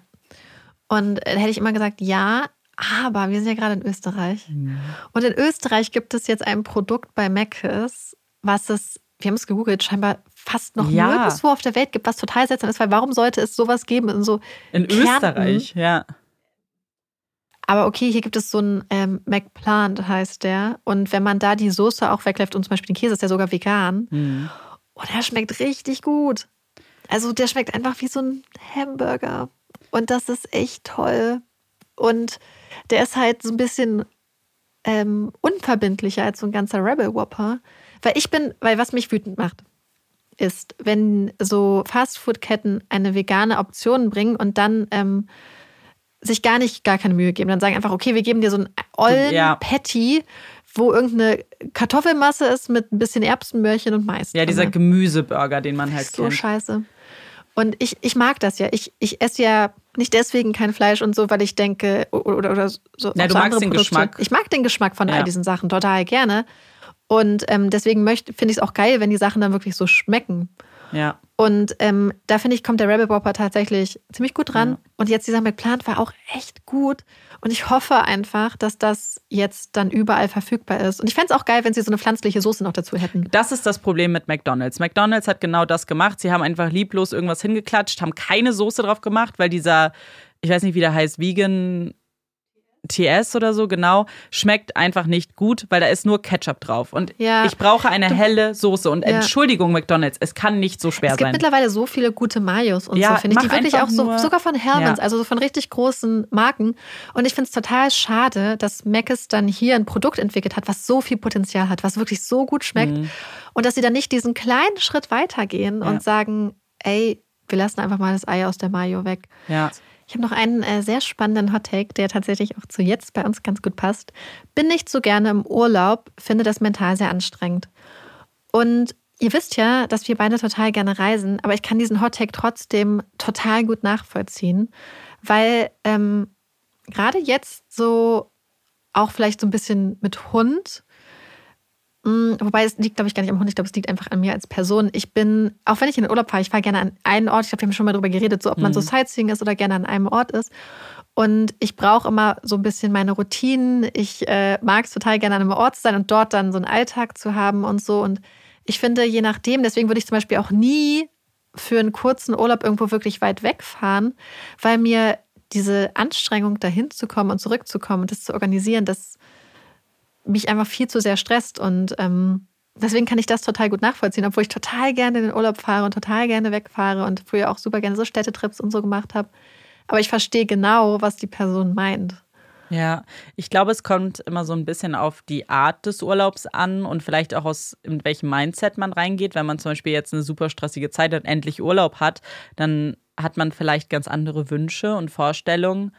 Und da hätte ich immer gesagt, ja, aber wir sind ja gerade in Österreich. Mhm. Und in Österreich gibt es jetzt ein Produkt bei Mc's, was es wir haben es gegoogelt, scheinbar fast noch Ja. nirgendwo auf der Welt gibt, was total seltsam ist, weil warum sollte es sowas geben in so In Kärnten. Österreich, ja. Aber okay, hier gibt es so einen ähm, McPlant, heißt der. Und wenn man da die Soße auch wegläuft und zum Beispiel den Käse, ist der sogar vegan. Hm. Und der schmeckt richtig gut. Also der schmeckt einfach wie so ein Hamburger. Und das ist echt toll. Und der ist halt so ein bisschen ähm, unverbindlicher als so ein ganzer Rebel Whopper. Weil ich bin, weil was mich wütend macht, ist, wenn so Fastfood-Ketten eine vegane Option bringen und dann ähm, sich gar nicht, gar keine Mühe geben. Dann sagen einfach, okay, wir geben dir so einen ollen Ja. Patty, wo irgendeine Kartoffelmasse ist mit ein bisschen Erbsenmöhrchen und Mais. Ja, dieser. Gemüseburger, den man halt so kennt. scheiße. Und ich, ich mag das ja. Ich, ich esse ja nicht deswegen kein Fleisch und so, weil ich denke, oder, oder, so. Auch du so magst den Produkte. Geschmack. Ich mag den Geschmack von Ja. all diesen Sachen total gerne. Und ähm, deswegen finde ich es auch geil, wenn die Sachen dann wirklich so schmecken. Ja. Und ähm, da finde ich, kommt der Rebel Whopper tatsächlich ziemlich gut ran. Ja. Und jetzt dieser McPlant war auch echt gut. Und ich hoffe einfach, dass das jetzt dann überall verfügbar ist. Und ich fände es auch geil, wenn sie so eine pflanzliche Soße noch dazu hätten. Das ist das Problem mit McDonald's. McDonald's hat genau das gemacht. Sie haben einfach lieblos irgendwas hingeklatscht, haben keine Soße drauf gemacht, weil dieser, ich weiß nicht, wie der heißt, Vegan TS oder so, genau, schmeckt einfach nicht gut, weil da ist nur Ketchup drauf. Und Ja. ich brauche eine helle Soße. Und Ja. Entschuldigung, McDonald's, es kann nicht so schwer Es gibt sein. mittlerweile so viele gute Mayos und Ja, so, finde ich, die wirklich auch so, sogar von Hellmann's, Ja. also so von richtig großen Marken. Und ich finde es total schade, dass Mc's dann hier ein Produkt entwickelt hat, was so viel Potenzial hat, was wirklich so gut schmeckt. Mhm. Und dass sie dann nicht diesen kleinen Schritt weitergehen und sagen, ey, wir lassen einfach mal das Ei aus der Mayo weg. Ja. Ich habe noch einen äh, sehr spannenden Hottake, der tatsächlich auch zu jetzt bei uns ganz gut passt. Bin nicht so gerne im Urlaub, finde das mental sehr anstrengend. Und ihr wisst ja, dass wir beide total gerne reisen, aber ich kann diesen Hottake trotzdem total gut nachvollziehen, weil ähm, gerade jetzt so auch vielleicht so ein bisschen mit Hund, wobei es liegt, glaube ich, gar nicht am Hund, ich glaube, es liegt einfach an mir als Person. Ich bin, auch wenn ich in den Urlaub fahre, ich fahre gerne an einen Ort, ich glaube, wir haben schon mal darüber geredet, so ob man so Sightseeing ist oder gerne an einem Ort ist. Und ich brauche immer so ein bisschen meine Routinen. Ich äh, mag es total gerne an einem Ort zu sein und dort dann so einen Alltag zu haben und so. Und ich finde, je nachdem, deswegen würde ich zum Beispiel auch nie für einen kurzen Urlaub irgendwo wirklich weit wegfahren, weil mir diese Anstrengung, dahin zu kommen und zurückzukommen und das zu organisieren, das mich einfach viel zu sehr stresst. Und ähm, deswegen kann ich das total gut nachvollziehen, obwohl ich total gerne in den Urlaub fahre und total gerne wegfahre und früher auch super gerne so Städtetrips und so gemacht habe. Aber ich verstehe genau, was die Person meint. Ja, ich glaube, es kommt immer so ein bisschen auf die Art des Urlaubs an und vielleicht auch aus in welchem Mindset man reingeht. Wenn man zum Beispiel jetzt eine super stressige Zeit und endlich Urlaub hat, dann hat man vielleicht ganz andere Wünsche und Vorstellungen,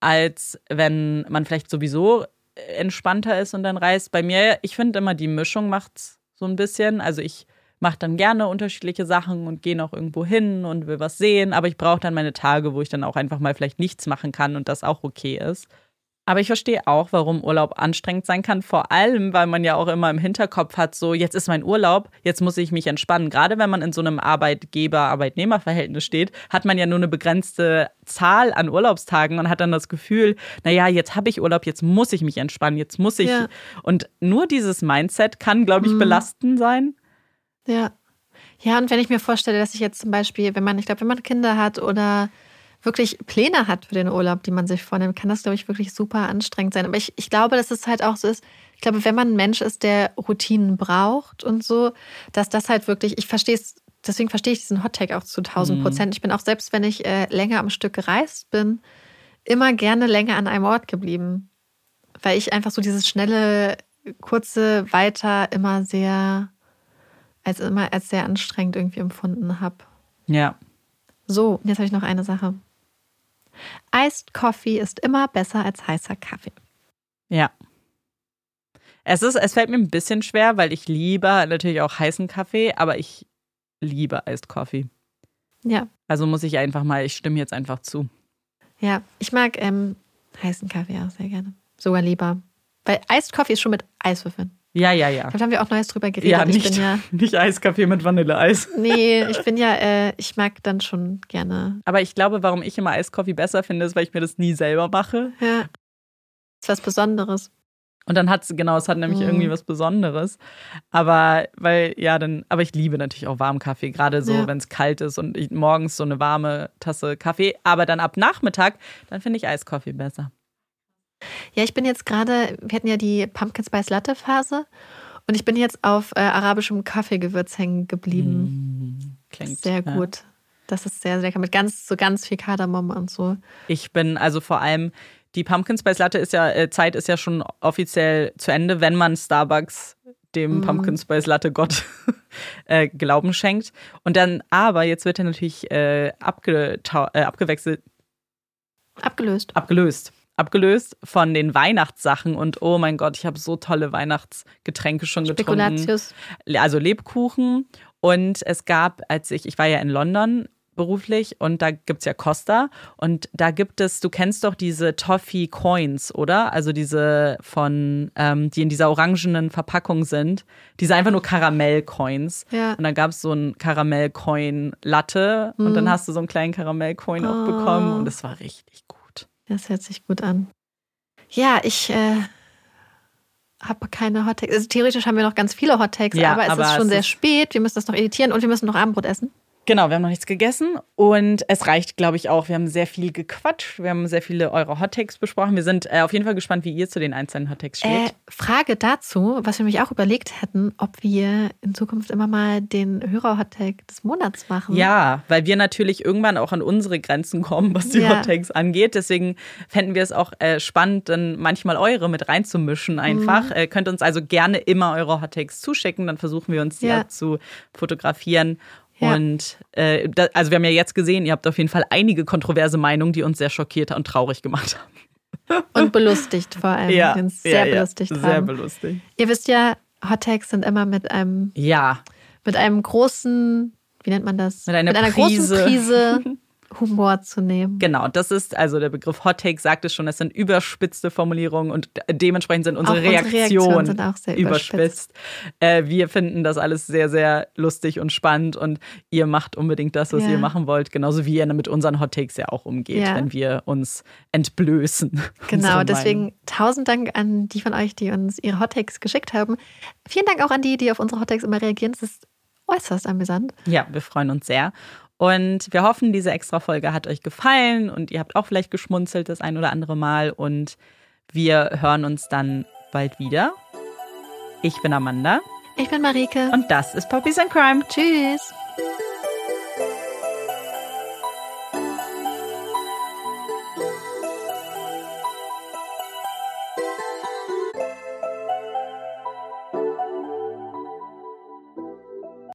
als wenn man vielleicht sowieso entspannter ist und dann reist. Bei mir, ich finde immer, die Mischung macht's so ein bisschen. Also ich mache dann gerne unterschiedliche Sachen und gehe noch irgendwo hin und will was sehen, aber ich brauche dann meine Tage, wo ich dann auch einfach mal vielleicht nichts machen kann und das auch okay ist. Aber ich verstehe auch, warum Urlaub anstrengend sein kann. Vor allem, weil man ja auch immer im Hinterkopf hat, so jetzt ist mein Urlaub, jetzt muss ich mich entspannen. Gerade wenn man in so einem Arbeitgeber-Arbeitnehmer-Verhältnis steht, hat man ja nur eine begrenzte Zahl an Urlaubstagen und hat dann das Gefühl, naja, jetzt habe ich Urlaub, jetzt muss ich mich entspannen, jetzt muss ich. Ja. Und nur dieses Mindset kann, glaube ich, Mhm. belastend sein. Ja. Ja, und wenn ich mir vorstelle, dass ich jetzt zum Beispiel, wenn man, ich glaube, wenn man Kinder hat oder wirklich Pläne hat für den Urlaub, die man sich vornimmt, kann das, glaube ich, wirklich super anstrengend sein. Aber ich, ich glaube, dass es halt auch so ist, ich glaube, wenn man ein Mensch ist, der Routinen braucht und so, dass das halt wirklich, ich verstehe es, deswegen verstehe ich diesen Hottag auch zu 1000 Prozent. Ich bin auch, selbst wenn ich äh, länger am Stück gereist bin, immer gerne länger an einem Ort geblieben. Weil ich einfach so dieses schnelle, kurze Weiter immer sehr, als immer als sehr anstrengend irgendwie empfunden habe. Ja. So, jetzt habe ich noch eine Sache. Iced Coffee ist immer besser als heißer Kaffee. Ja. Es, ist, es fällt mir ein bisschen schwer, weil ich liebe natürlich auch heißen Kaffee, aber ich liebe Iced Coffee. Ja, Also muss ich einfach mal, ich stimme jetzt einfach zu. ja. Ich mag ähm, heißen Kaffee auch sehr gerne. Sogar lieber. Weil Iced Coffee ist schon mit Eiswürfeln. Ja, ja, ja. Ich da haben wir auch Neues drüber geredet. Ja, ich nicht, bin ja, nicht Eiskaffee mit Vanilleeis. nee, ich bin ja, äh, ich mag dann schon gerne. Aber ich glaube, warum ich immer Eiskaffee besser finde, ist, weil ich mir das nie selber mache. Ja. Ist was Besonderes. Und dann hat es, genau, es hat nämlich Mhm. irgendwie was Besonderes. Aber, weil, ja, dann, aber ich liebe natürlich auch warmen Kaffee, gerade so, Ja. wenn es kalt ist und ich morgens so eine warme Tasse Kaffee. Aber dann ab Nachmittag, dann finde ich Eiskaffee besser. Ja, ich bin jetzt gerade, wir hatten ja die Pumpkin Spice Latte Phase und ich bin jetzt auf äh, arabischem Kaffeegewürz hängen geblieben. Mm, Klingt sehr ja. gut. Das ist sehr, sehr lecker. Mit ganz, so ganz viel Kardamom und so. Ich bin also vor allem, die Pumpkin Spice Latte ist ja, äh, Zeit ist ja schon offiziell zu Ende, wenn man Starbucks dem Mhm. Pumpkin Spice Latte Gott äh, Glauben schenkt. Und dann, aber jetzt wird er natürlich äh, abgetau- äh, abgewechselt, Abgelöst. abgelöst. Abgelöst von den Weihnachtssachen und oh mein Gott, ich habe so tolle Weihnachtsgetränke schon getrunken. Also Lebkuchen. Und es gab, als ich, ich war ja in London beruflich und da gibt es ja Costa und da gibt es, du kennst doch diese Toffee Coins, oder? Also diese von, ähm, die in dieser orangenen Verpackung sind. Diese einfach nur Karamell-Coins. Ja. Und dann gab es so ein Karamell-Coin-Latte und dann hast du so einen kleinen Karamell-Coin auch bekommen und es war richtig gut. Das hört sich gut an. Ja, ich äh, habe keine Hot Takes. Also theoretisch haben wir noch ganz viele Hot Takes, Ja, aber es aber ist schon es sehr ist- spät. Wir müssen das noch editieren und wir müssen noch Abendbrot essen. Genau, wir haben noch nichts gegessen und es reicht, glaube ich, auch. Wir haben sehr viel gequatscht, wir haben sehr viele eure Hottakes besprochen. Wir sind äh, auf jeden Fall gespannt, wie ihr zu den einzelnen Hottakes Äh, steht. Frage dazu, was wir mich auch überlegt hätten, ob wir in Zukunft immer mal den Hörer-Hottag des Monats machen. ja, weil wir natürlich irgendwann auch an unsere Grenzen kommen, was die Ja. Hottakes angeht. Deswegen fänden wir es auch äh, spannend, dann manchmal eure mit reinzumischen einfach. Mhm. Äh, könnt uns also gerne immer eure Hottakes zuschicken, dann versuchen wir uns die Ja. auch zu fotografieren. Ja. Und äh, da, also wir haben ja jetzt gesehen, ihr habt auf jeden Fall einige kontroverse Meinungen, die uns sehr schockiert und traurig gemacht haben. Und belustigt vor allem. uns sehr belustigt Sehr haben. belustigt. Ihr wisst ja, Hot-Tags sind immer mit einem, Ja, mit einem großen, wie nennt man das? Mit einer mit einer Prise. großen Prise Humor zu nehmen. genau. Das ist also der Begriff Hot Take sagt es schon. Das sind überspitzte Formulierungen und dementsprechend sind unsere unsere Reaktionen sind auch sehr überspitzt. Äh, wir finden das alles sehr, sehr lustig und spannend und ihr macht unbedingt das, was Ja. ihr machen wollt, genauso wie ihr mit unseren Hot Takes ja auch umgeht, Ja. wenn wir uns entblößen. Genau, deswegen tausend Dank an die von euch, die uns ihre Hottakes geschickt haben. Vielen Dank auch an die, die auf unsere Hottakes immer reagieren. Das ist äußerst amüsant. Ja, wir freuen uns sehr. Und wir hoffen, diese extra Folge hat euch gefallen und ihr habt auch vielleicht geschmunzelt das ein oder andere Mal. Und wir hören uns dann bald wieder. Ich bin Amanda Ich bin Marike. und das ist Puppies and Crime. Tschüss.